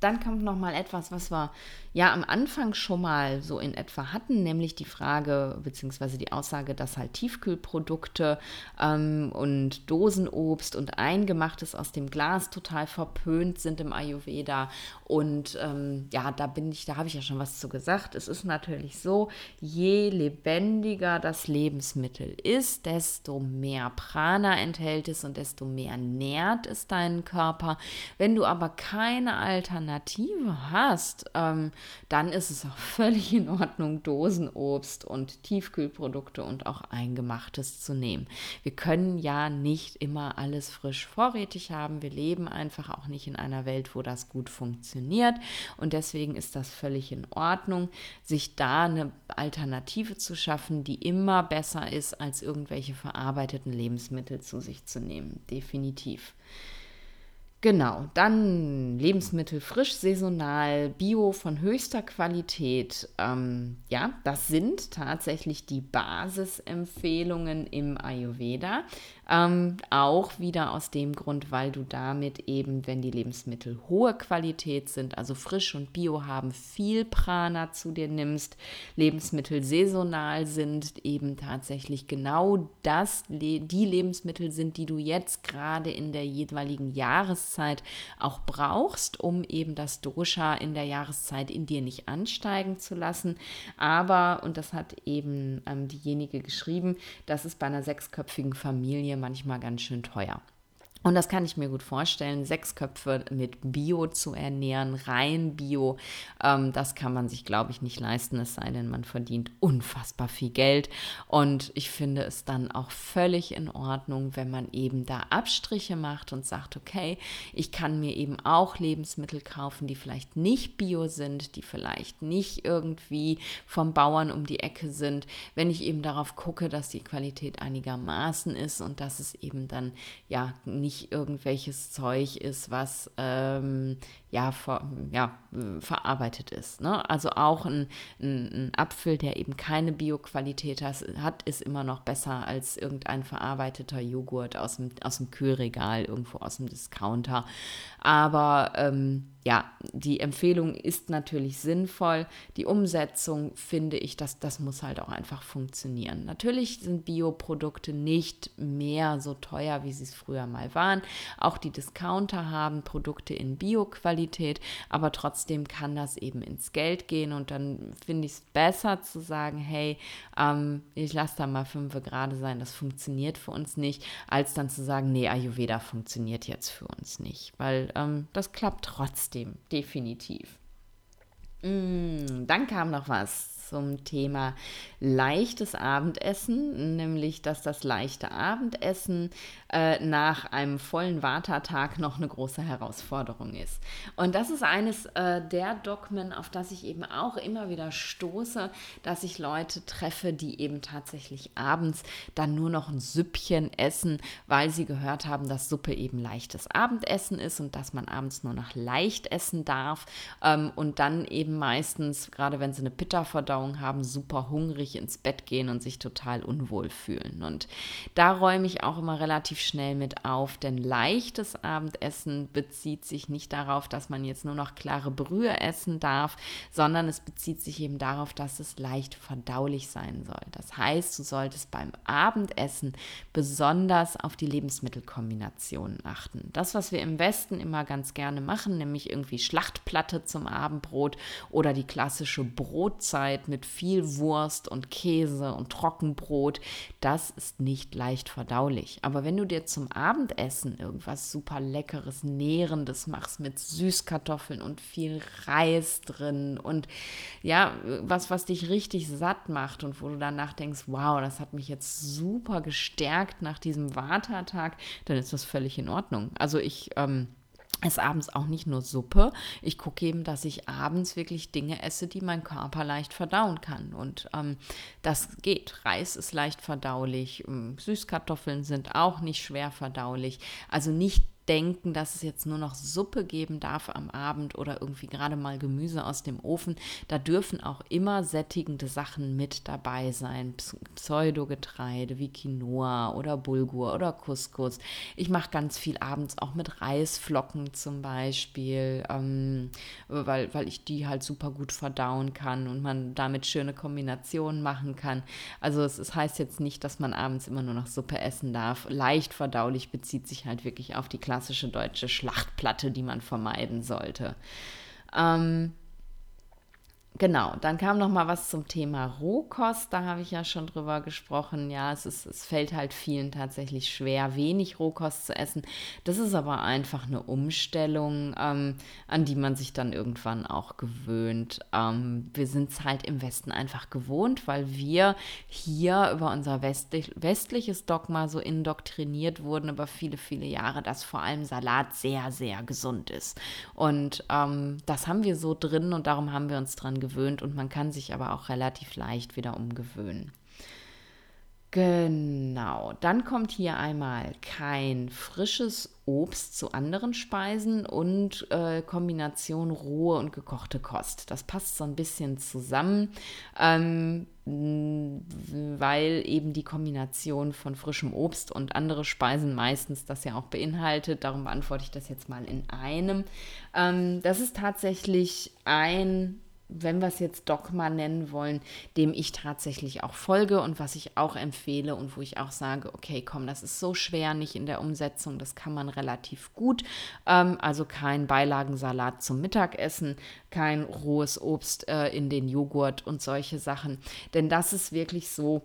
Dann kommt noch mal etwas, was wir ja am Anfang schon mal so in etwa hatten, nämlich die Frage bzw. die Aussage, dass halt Tiefkühlprodukte ähm, und Dosenobst und Eingemachtes aus dem Glas total verpönt sind im Ayurveda. Und ähm, ja, da bin ich, da habe ich ja schon was zu gesagt. Es ist natürlich so, je lebendiger das Lebensmittel ist, desto mehr Prana enthält es und desto mehr nährt es deinen Körper. Wenn du aber keine Alternative Alternative hast, ähm, dann ist es auch völlig in Ordnung, Dosenobst und Tiefkühlprodukte und auch Eingemachtes zu nehmen. Wir können ja nicht immer alles frisch vorrätig haben. Wir leben einfach auch nicht in einer Welt, wo das gut funktioniert. Und deswegen ist das völlig in Ordnung, sich da eine Alternative zu schaffen, die immer besser ist, als irgendwelche verarbeiteten Lebensmittel zu sich zu nehmen. Definitiv. Genau, dann Lebensmittel frisch, saisonal, bio von höchster Qualität. Ähm, ja, das sind tatsächlich die Basisempfehlungen im Ayurveda. Ähm, auch wieder aus dem Grund, weil du damit eben, wenn die Lebensmittel hohe Qualität sind, also frisch und bio haben, viel Prana zu dir nimmst. Lebensmittel saisonal sind eben tatsächlich genau das, die Lebensmittel sind, die du jetzt gerade in der jeweiligen Jahreszeit auch brauchst, um eben das Dosha in der Jahreszeit in dir nicht ansteigen zu lassen. Aber, und das hat eben ähm, diejenige geschrieben, das ist bei einer sechsköpfigen Familie manchmal ganz schön teuer. Und das kann ich mir gut vorstellen, sechs Köpfe mit Bio zu ernähren, rein Bio, ähm, das kann man sich, glaube ich, nicht leisten, es sei denn, man verdient unfassbar viel Geld. Und ich finde es dann auch völlig in Ordnung, wenn man eben da Abstriche macht und sagt, okay, ich kann mir eben auch Lebensmittel kaufen, die vielleicht nicht Bio sind, die vielleicht nicht irgendwie vom Bauern um die Ecke sind, wenn ich eben darauf gucke, dass die Qualität einigermaßen ist und dass es eben dann ja nicht nicht irgendwelches Zeug ist, was ähm, ja, ver, ja, verarbeitet ist. Ne? Also auch ein, ein, ein, Apfel, der eben keine Bioqualität hat, ist immer noch besser als irgendein verarbeiteter Joghurt aus dem, aus dem Kühlregal, irgendwo aus dem Discounter. Aber ähm, ja, die Empfehlung ist natürlich sinnvoll. Die Umsetzung finde ich, dass das muss halt auch einfach funktionieren. Natürlich sind Bioprodukte nicht mehr so teuer, wie sie es früher mal waren. Auch die Discounter haben Produkte in Bioqualität, aber trotzdem kann das eben ins Geld gehen und dann finde ich es besser zu sagen, hey, ähm, ich lasse da mal fünf gerade sein, das funktioniert für uns nicht, als dann zu sagen, nee, Ayurveda funktioniert jetzt für uns nicht, weil ähm, das klappt trotzdem trotzdem, definitiv. Mm, dann kam noch was zum Thema leichtes Abendessen, nämlich dass das leichte Abendessen äh, nach einem vollen Vata-Tag noch eine große Herausforderung ist. Und das ist eines äh, der Dogmen, auf das ich eben auch immer wieder stoße, dass ich Leute treffe, die eben tatsächlich abends dann nur noch ein Süppchen essen, weil sie gehört haben, dass Suppe eben leichtes Abendessen ist und dass man abends nur noch leicht essen darf ähm, und dann eben meistens, gerade wenn sie eine Pitta-Verdauung haben, super hungrig ins Bett gehen und sich total unwohl fühlen. Und da räume ich auch immer relativ schnell mit auf, denn leichtes Abendessen bezieht sich nicht darauf, dass man jetzt nur noch klare Brühe essen darf, sondern es bezieht sich eben darauf, dass es leicht verdaulich sein soll. Das heißt, du solltest beim Abendessen besonders auf die Lebensmittelkombinationen achten. Das, was wir im Westen immer ganz gerne machen, nämlich irgendwie Schlachtplatte zum Abendbrot oder die klassische Brotzeit mit viel Wurst und Käse und Trockenbrot, das ist nicht leicht verdaulich. Aber wenn du dir zum Abendessen irgendwas super leckeres, nährendes machst mit Süßkartoffeln und viel Reis drin und ja, was, was dich richtig satt macht und wo du danach denkst, wow, das hat mich jetzt super gestärkt nach diesem Vata-Tag, dann ist das völlig in Ordnung. Also ich, ähm, esse abends auch nicht nur Suppe. Ich gucke eben, dass ich abends wirklich Dinge esse, die mein Körper leicht verdauen kann. Und ähm, das geht. Reis ist leicht verdaulich. Ähm, Süßkartoffeln sind auch nicht schwer verdaulich. Also nicht denken, dass es jetzt nur noch Suppe geben darf am Abend oder irgendwie gerade mal Gemüse aus dem Ofen. Da dürfen auch immer sättigende Sachen mit dabei sein. Pseudogetreide wie Quinoa oder Bulgur oder Couscous. Ich mache ganz viel abends auch mit Reisflocken zum Beispiel, ähm, weil, weil ich die halt super gut verdauen kann und man damit schöne Kombinationen machen kann. Also es, es heißt jetzt nicht, dass man abends immer nur noch Suppe essen darf. Leicht verdaulich bezieht sich halt wirklich auf die Klasse klassische deutsche Schlachtplatte, die man vermeiden sollte. Ähm, Genau, dann kam noch mal was zum Thema Rohkost. Da habe ich ja schon drüber gesprochen. Ja, es, ist, es fällt halt vielen tatsächlich schwer, wenig Rohkost zu essen. Das ist aber einfach eine Umstellung, ähm, an die man sich dann irgendwann auch gewöhnt. Ähm, wir sind es halt im Westen einfach gewohnt, weil wir hier über unser westlich, westliches Dogma so indoktriniert wurden über viele, viele Jahre, dass vor allem Salat sehr, sehr gesund ist. Und ähm, das haben wir so drin und darum haben wir uns dran gewöhnt und man kann sich aber auch relativ leicht wieder umgewöhnen. Genau, dann kommt hier einmal kein frisches Obst zu anderen Speisen und äh, Kombination rohe und gekochte Kost. Das passt so ein bisschen zusammen, ähm, weil eben die Kombination von frischem Obst und andere Speisen meistens das ja auch beinhaltet. Darum beantworte ich das jetzt mal in einem. Ähm, das ist tatsächlich ein wenn wir es jetzt Dogma nennen wollen, dem ich tatsächlich auch folge und was ich auch empfehle und wo ich auch sage, okay, komm, das ist so schwer nicht in der Umsetzung, das kann man relativ gut. Ähm, also kein Beilagensalat zum Mittagessen, kein rohes Obst äh, in den Joghurt und solche Sachen. Denn das ist wirklich so,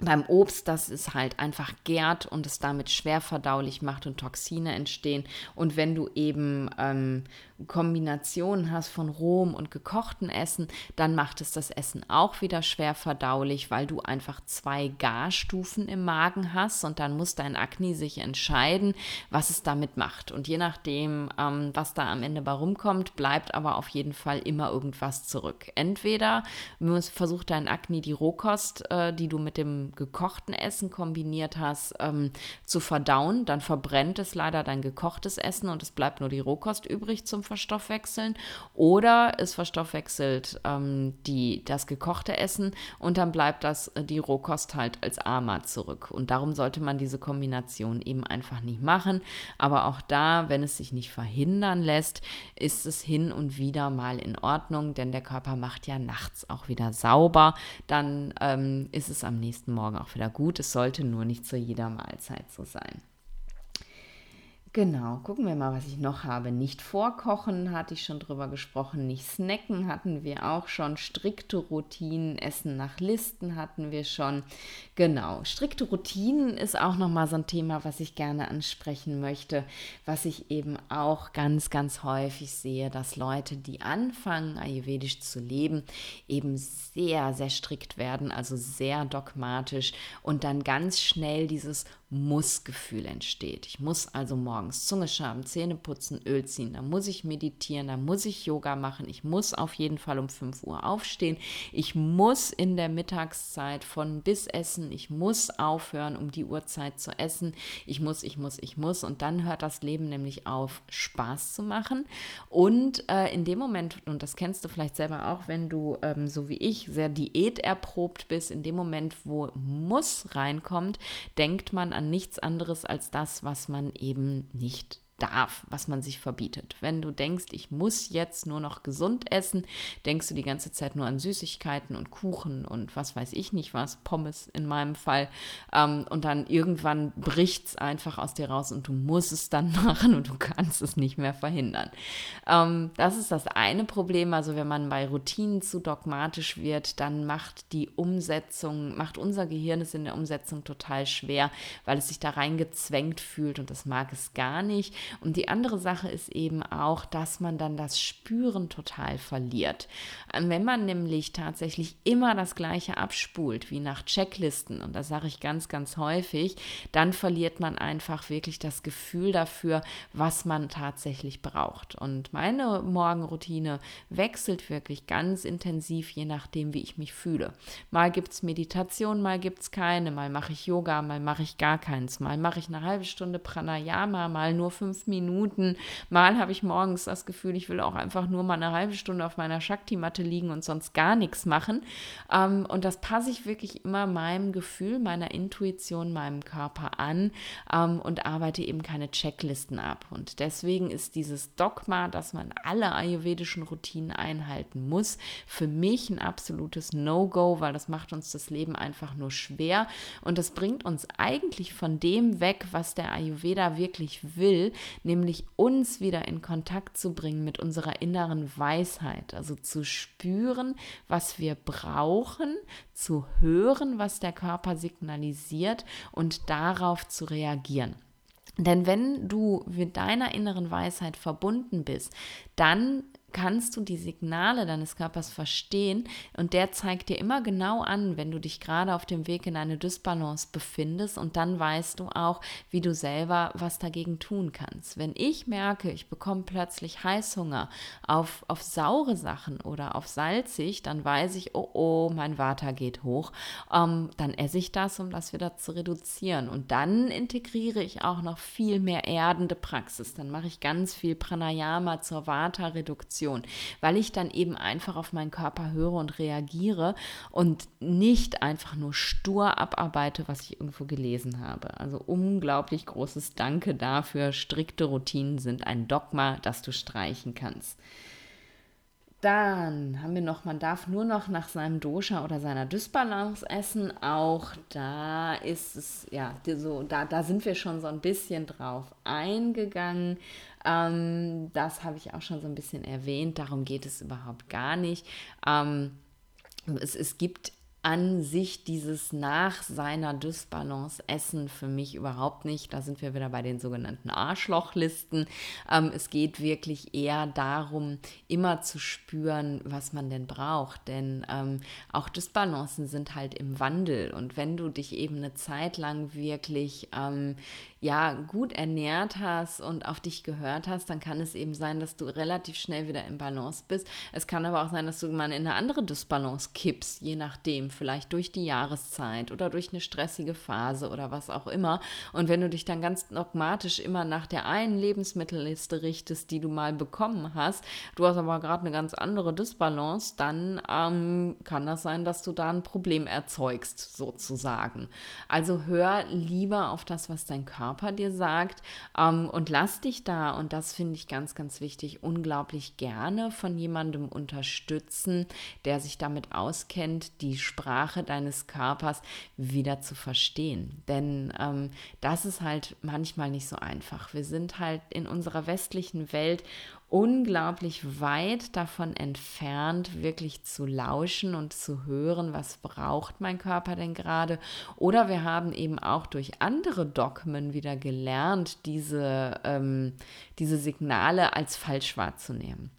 beim Obst, das es halt einfach gärt und es damit schwer verdaulich macht und Toxine entstehen. Und wenn du eben ähm, Kombinationen hast von rohem und gekochten Essen, dann macht es das Essen auch wieder schwer verdaulich, weil du einfach zwei Garstufen im Magen hast und dann muss dein Akne sich entscheiden, was es damit macht. Und je nachdem, ähm, was da am Ende bei rumkommt, bleibt aber auf jeden Fall immer irgendwas zurück. Entweder versucht dein Akne die Rohkost, äh, die du mit dem gekochten Essen kombiniert hast, ähm, zu verdauen, dann verbrennt es leider dein gekochtes Essen und es bleibt nur die Rohkost übrig zum verstoffwechseln oder es verstoffwechselt ähm, die, das gekochte Essen und dann bleibt das, äh, die Rohkost halt als AMA zurück. Und darum sollte man diese Kombination eben einfach nicht machen. Aber auch da, wenn es sich nicht verhindern lässt, ist es hin und wieder mal in Ordnung, denn der Körper macht ja nachts auch wieder sauber. Dann ähm, ist es am nächsten Morgen auch wieder gut. Es sollte nur nicht zu jeder Mahlzeit so sein. Genau, gucken wir mal, was ich noch habe. Nicht vorkochen hatte ich schon drüber gesprochen, nicht snacken hatten wir auch schon, strikte Routinen, Essen nach Listen hatten wir schon. Genau, strikte Routinen ist auch nochmal so ein Thema, was ich gerne ansprechen möchte, was ich eben auch ganz, ganz häufig sehe, dass Leute, die anfangen, ayurvedisch zu leben, eben sehr, sehr strikt werden, also sehr dogmatisch und dann ganz schnell dieses muss-Gefühl entsteht. Ich muss also morgens Zunge schaben, Zähne putzen, Öl ziehen, da muss ich meditieren, da muss ich Yoga machen, ich muss auf jeden Fall um 5 Uhr aufstehen, ich muss in der Mittagszeit von bis essen, ich muss aufhören, um die Uhrzeit zu essen, ich muss, ich muss, ich muss. Und dann hört das Leben nämlich auf, Spaß zu machen. Und äh, in dem Moment, und das kennst du vielleicht selber auch, wenn du ähm, so wie ich sehr diäterprobt bist, in dem Moment, wo muss reinkommt, denkt man an an nichts anderes als das, was man eben nicht darf, was man sich verbietet. Wenn du denkst, ich muss jetzt nur noch gesund essen, denkst du die ganze Zeit nur an Süßigkeiten und Kuchen und was weiß ich nicht was, Pommes in meinem Fall. Ähm, und dann irgendwann bricht es einfach aus dir raus und du musst es dann machen und du kannst es nicht mehr verhindern. Ähm, das ist das eine Problem. Also wenn man bei Routinen zu dogmatisch wird, dann macht die Umsetzung, macht unser Gehirn es in der Umsetzung total schwer, weil es sich da reingezwängt fühlt und das mag es gar nicht. Und die andere Sache ist eben auch, dass man dann das Spüren total verliert. Wenn man nämlich tatsächlich immer das Gleiche abspult, wie nach Checklisten, und das sage ich ganz, ganz häufig, dann verliert man einfach wirklich das Gefühl dafür, was man tatsächlich braucht. Und meine Morgenroutine wechselt wirklich ganz intensiv, je nachdem, wie ich mich fühle. Mal gibt es Meditation, mal gibt es keine, mal mache ich Yoga, mal mache ich gar keins, mal mache ich eine halbe Stunde Pranayama, mal nur fünf Minuten. Mal habe ich morgens das Gefühl, ich will auch einfach nur mal eine halbe Stunde auf meiner Shakti-Matte liegen und sonst gar nichts machen. Ähm, und das passe ich wirklich immer meinem Gefühl, meiner Intuition, meinem Körper an ähm, und arbeite eben keine Checklisten ab. Und deswegen ist dieses Dogma, dass man alle ayurvedischen Routinen einhalten muss, für mich ein absolutes No-Go, weil das macht uns das Leben einfach nur schwer und das bringt uns eigentlich von dem weg, was der Ayurveda wirklich will, nämlich uns wieder in Kontakt zu bringen mit unserer inneren Weisheit, also zu spüren, was wir brauchen, zu hören, was der Körper signalisiert und darauf zu reagieren. Denn wenn du mit deiner inneren Weisheit verbunden bist, dann kannst du die Signale deines Körpers verstehen und der zeigt dir immer genau an, wenn du dich gerade auf dem Weg in eine Dysbalance befindest und dann weißt du auch, wie du selber was dagegen tun kannst. Wenn ich merke, ich bekomme plötzlich Heißhunger auf, auf saure Sachen oder auf salzig, dann weiß ich, oh oh, mein Water geht hoch. Ähm, dann esse ich das, um das wieder zu reduzieren. Und dann integriere ich auch noch viel mehr erdende Praxis. Dann mache ich ganz viel Pranayama zur Vata-Reduktion, weil ich dann eben einfach auf meinen Körper höre und reagiere und nicht einfach nur stur abarbeite, was ich irgendwo gelesen habe. Also unglaublich großes Danke dafür. Strikte Routinen sind ein Dogma, das du streichen kannst. Dann haben wir noch, man darf nur noch nach seinem Dosha oder seiner Dysbalance essen. Auch da ist es, ja, so, da, da sind wir schon so ein bisschen drauf eingegangen. Ähm, das habe ich auch schon so ein bisschen erwähnt. Darum geht es überhaupt gar nicht. Ähm, es, es gibt an sich dieses nach seiner Dysbalance Essen für mich überhaupt nicht. Da sind wir wieder bei den sogenannten Arschlochlisten. Ähm, es geht wirklich eher darum, immer zu spüren, was man denn braucht. Denn ähm, auch Dysbalancen sind halt im Wandel. Und wenn du dich eben eine Zeit lang wirklich ähm, ja, gut ernährt hast und auf dich gehört hast, dann kann es eben sein, dass du relativ schnell wieder im Balance bist. Es kann aber auch sein, dass du mal in eine andere Dysbalance kippst, je nachdem, vielleicht durch die Jahreszeit oder durch eine stressige Phase oder was auch immer. Und wenn du dich dann ganz dogmatisch immer nach der einen Lebensmittelliste richtest, die du mal bekommen hast, du hast aber gerade eine ganz andere Dysbalance, dann ähm, kann das sein, dass du da ein Problem erzeugst, sozusagen. Also hör lieber auf das, was dein Körper Körper dir sagt. Ähm, und lass dich da, und das finde ich ganz, ganz wichtig, unglaublich gerne von jemandem unterstützen, der sich damit auskennt, die Sprache deines Körpers wieder zu verstehen. Denn ähm, das ist halt manchmal nicht so einfach. Wir sind halt in unserer westlichen Welt unglaublich weit davon entfernt, wirklich zu lauschen und zu hören, was braucht mein Körper denn gerade. Oder wir haben eben auch durch andere Dogmen wieder gelernt, diese, ähm, diese Signale als falsch wahrzunehmen.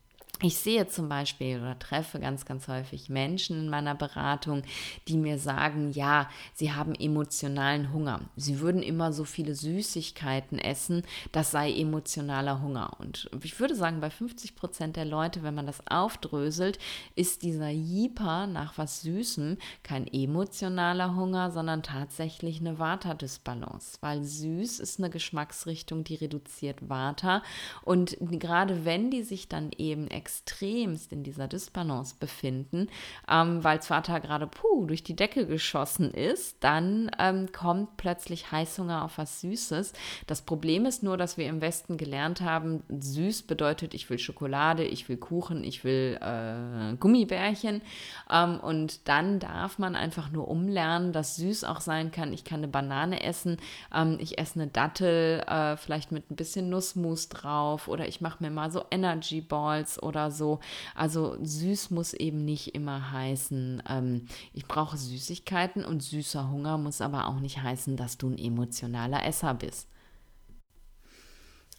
Ich sehe zum Beispiel oder treffe ganz, ganz häufig Menschen in meiner Beratung, die mir sagen, ja, sie haben emotionalen Hunger. Sie würden immer so viele Süßigkeiten essen, das sei emotionaler Hunger. Und ich würde sagen, bei 50 Prozent der Leute, wenn man das aufdröselt, ist dieser Jeeper nach was Süßem kein emotionaler Hunger, sondern tatsächlich eine Vata-Dysbalance. Weil süß ist eine Geschmacksrichtung, die reduziert Vata. Und gerade wenn die sich dann eben extremst in dieser Dysbalance befinden, ähm, weil Vater gerade puh, durch die Decke geschossen ist, dann ähm, kommt plötzlich Heißhunger auf was Süßes. Das Problem ist nur, dass wir im Westen gelernt haben, süß bedeutet, ich will Schokolade, ich will Kuchen, ich will äh, Gummibärchen. Ähm, und dann darf man einfach nur umlernen, dass süß auch sein kann. Ich kann eine Banane essen, ähm, ich esse eine Dattel, äh, vielleicht mit ein bisschen Nussmus drauf oder ich mache mir mal so Energy Balls oder oder so. Also süß muss eben nicht immer heißen, ähm, ich brauche Süßigkeiten und süßer Hunger muss aber auch nicht heißen, dass du ein emotionaler Esser bist.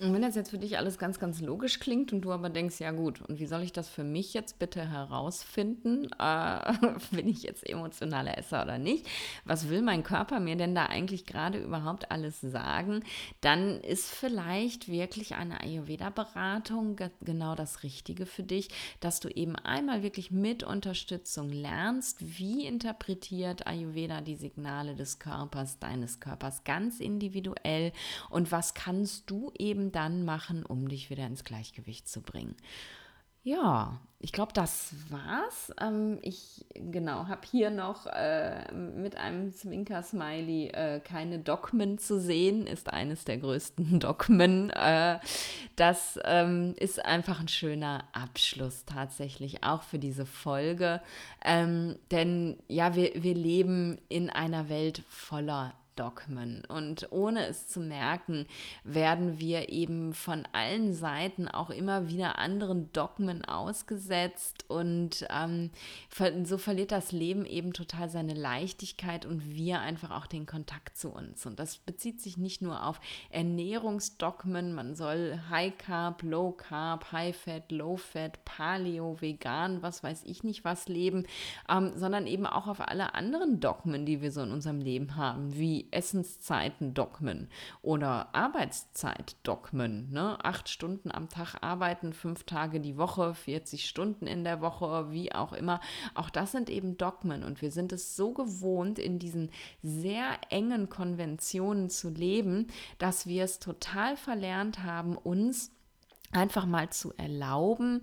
Und wenn das jetzt für dich alles ganz, ganz logisch klingt und du aber denkst, ja gut, und wie soll ich das für mich jetzt bitte herausfinden? Äh, bin ich jetzt emotionaler Esser oder nicht? Was will mein Körper mir denn da eigentlich gerade überhaupt alles sagen? Dann ist vielleicht wirklich eine Ayurveda-Beratung genau das Richtige für dich, dass du eben einmal wirklich mit Unterstützung lernst, wie interpretiert Ayurveda die Signale des Körpers, deines Körpers ganz individuell und was kannst du eben eben dann machen, um dich wieder ins Gleichgewicht zu bringen. Ja, ich glaube, das war's. Ähm, ich genau habe hier noch äh, mit einem Zwinker-Smiley äh, keine Dogmen zu sehen, ist eines der größten Dogmen. Äh, das ähm, ist einfach ein schöner Abschluss tatsächlich auch für diese Folge. Ähm, denn ja, wir, wir leben in einer Welt voller Dogmen. Und ohne es zu merken, werden wir eben von allen Seiten auch immer wieder anderen Dogmen ausgesetzt. Und ähm, so verliert das Leben eben total seine Leichtigkeit und wir einfach auch den Kontakt zu uns. Und das bezieht sich nicht nur auf Ernährungsdogmen, man soll High Carb, Low Carb, High Fat, Low Fat, Paleo, Vegan, was weiß ich nicht was leben, ähm, sondern eben auch auf alle anderen Dogmen, die wir so in unserem Leben haben, wie Essenszeiten-Dogmen oder Arbeitszeit-Dogmen. Ne? Acht Stunden am Tag arbeiten, fünf Tage die Woche, 40 Stunden in der Woche, wie auch immer. Auch das sind eben Dogmen und wir sind es so gewohnt, in diesen sehr engen Konventionen zu leben, dass wir es total verlernt haben, uns einfach mal zu erlauben,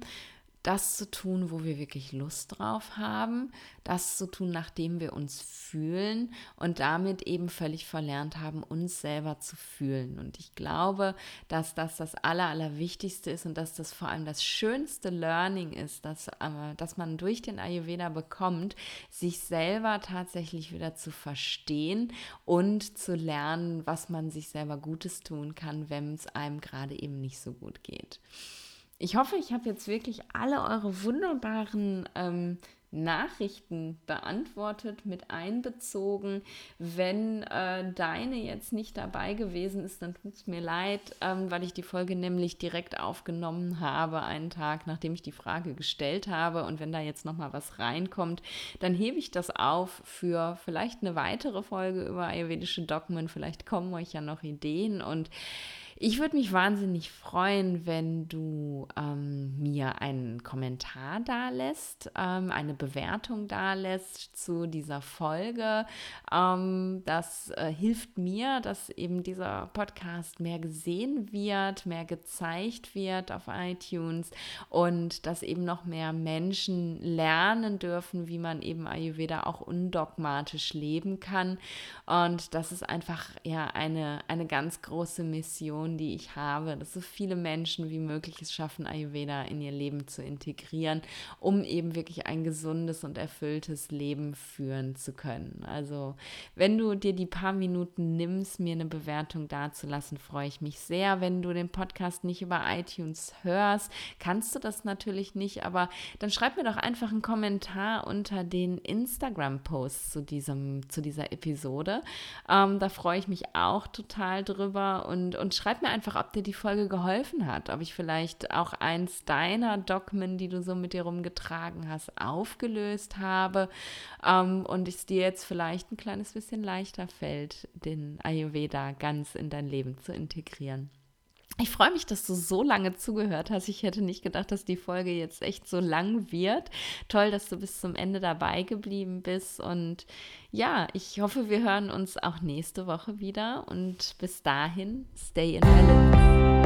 das zu tun, wo wir wirklich Lust drauf haben, das zu tun, nachdem wir uns fühlen und damit eben völlig verlernt haben, uns selber zu fühlen. Und ich glaube, dass das das Aller, Allerwichtigste ist und dass das vor allem das schönste Learning ist, dass, äh, dass man durch den Ayurveda bekommt, sich selber tatsächlich wieder zu verstehen und zu lernen, was man sich selber Gutes tun kann, wenn es einem gerade eben nicht so gut geht. Ich hoffe, ich habe jetzt wirklich alle eure wunderbaren ähm, Nachrichten beantwortet, mit einbezogen. Wenn äh, deine jetzt nicht dabei gewesen ist, dann tut es mir leid, ähm, weil ich die Folge nämlich direkt aufgenommen habe, einen Tag, nachdem ich die Frage gestellt habe. Und wenn da jetzt nochmal was reinkommt, dann hebe ich das auf für vielleicht eine weitere Folge über ayurvedische Dogmen. Vielleicht kommen euch ja noch Ideen und ich würde mich wahnsinnig freuen, wenn du ähm, mir einen Kommentar da lässt, ähm, eine Bewertung da lässt zu dieser Folge. Ähm, das äh, hilft mir, dass eben dieser Podcast mehr gesehen wird, mehr gezeigt wird auf iTunes und dass eben noch mehr Menschen lernen dürfen, wie man eben Ayurveda auch undogmatisch leben kann. Und das ist einfach ja eine, eine ganz große Mission Vision, die ich habe, dass so viele Menschen wie möglich es schaffen, Ayurveda in ihr Leben zu integrieren, um eben wirklich ein gesundes und erfülltes Leben führen zu können. Also, wenn du dir die paar Minuten nimmst, mir eine Bewertung dazulassen, freue ich mich sehr. Wenn du den Podcast nicht über iTunes hörst, kannst du das natürlich nicht, aber dann schreib mir doch einfach einen Kommentar unter den Instagram-Posts zu, zu dieser Episode. Ähm, da freue ich mich auch total drüber und, und mir einfach, ob dir die Folge geholfen hat, ob ich vielleicht auch eins deiner Dogmen, die du so mit dir rumgetragen hast, aufgelöst habe ähm, und es dir jetzt vielleicht ein kleines bisschen leichter fällt, den Ayurveda ganz in dein Leben zu integrieren. Ich freue mich, dass du so lange zugehört hast. Ich hätte nicht gedacht, dass die Folge jetzt echt so lang wird. Toll, dass du bis zum Ende dabei geblieben bist. Und ja, ich hoffe, wir hören uns auch nächste Woche wieder. Und bis dahin, stay in balance.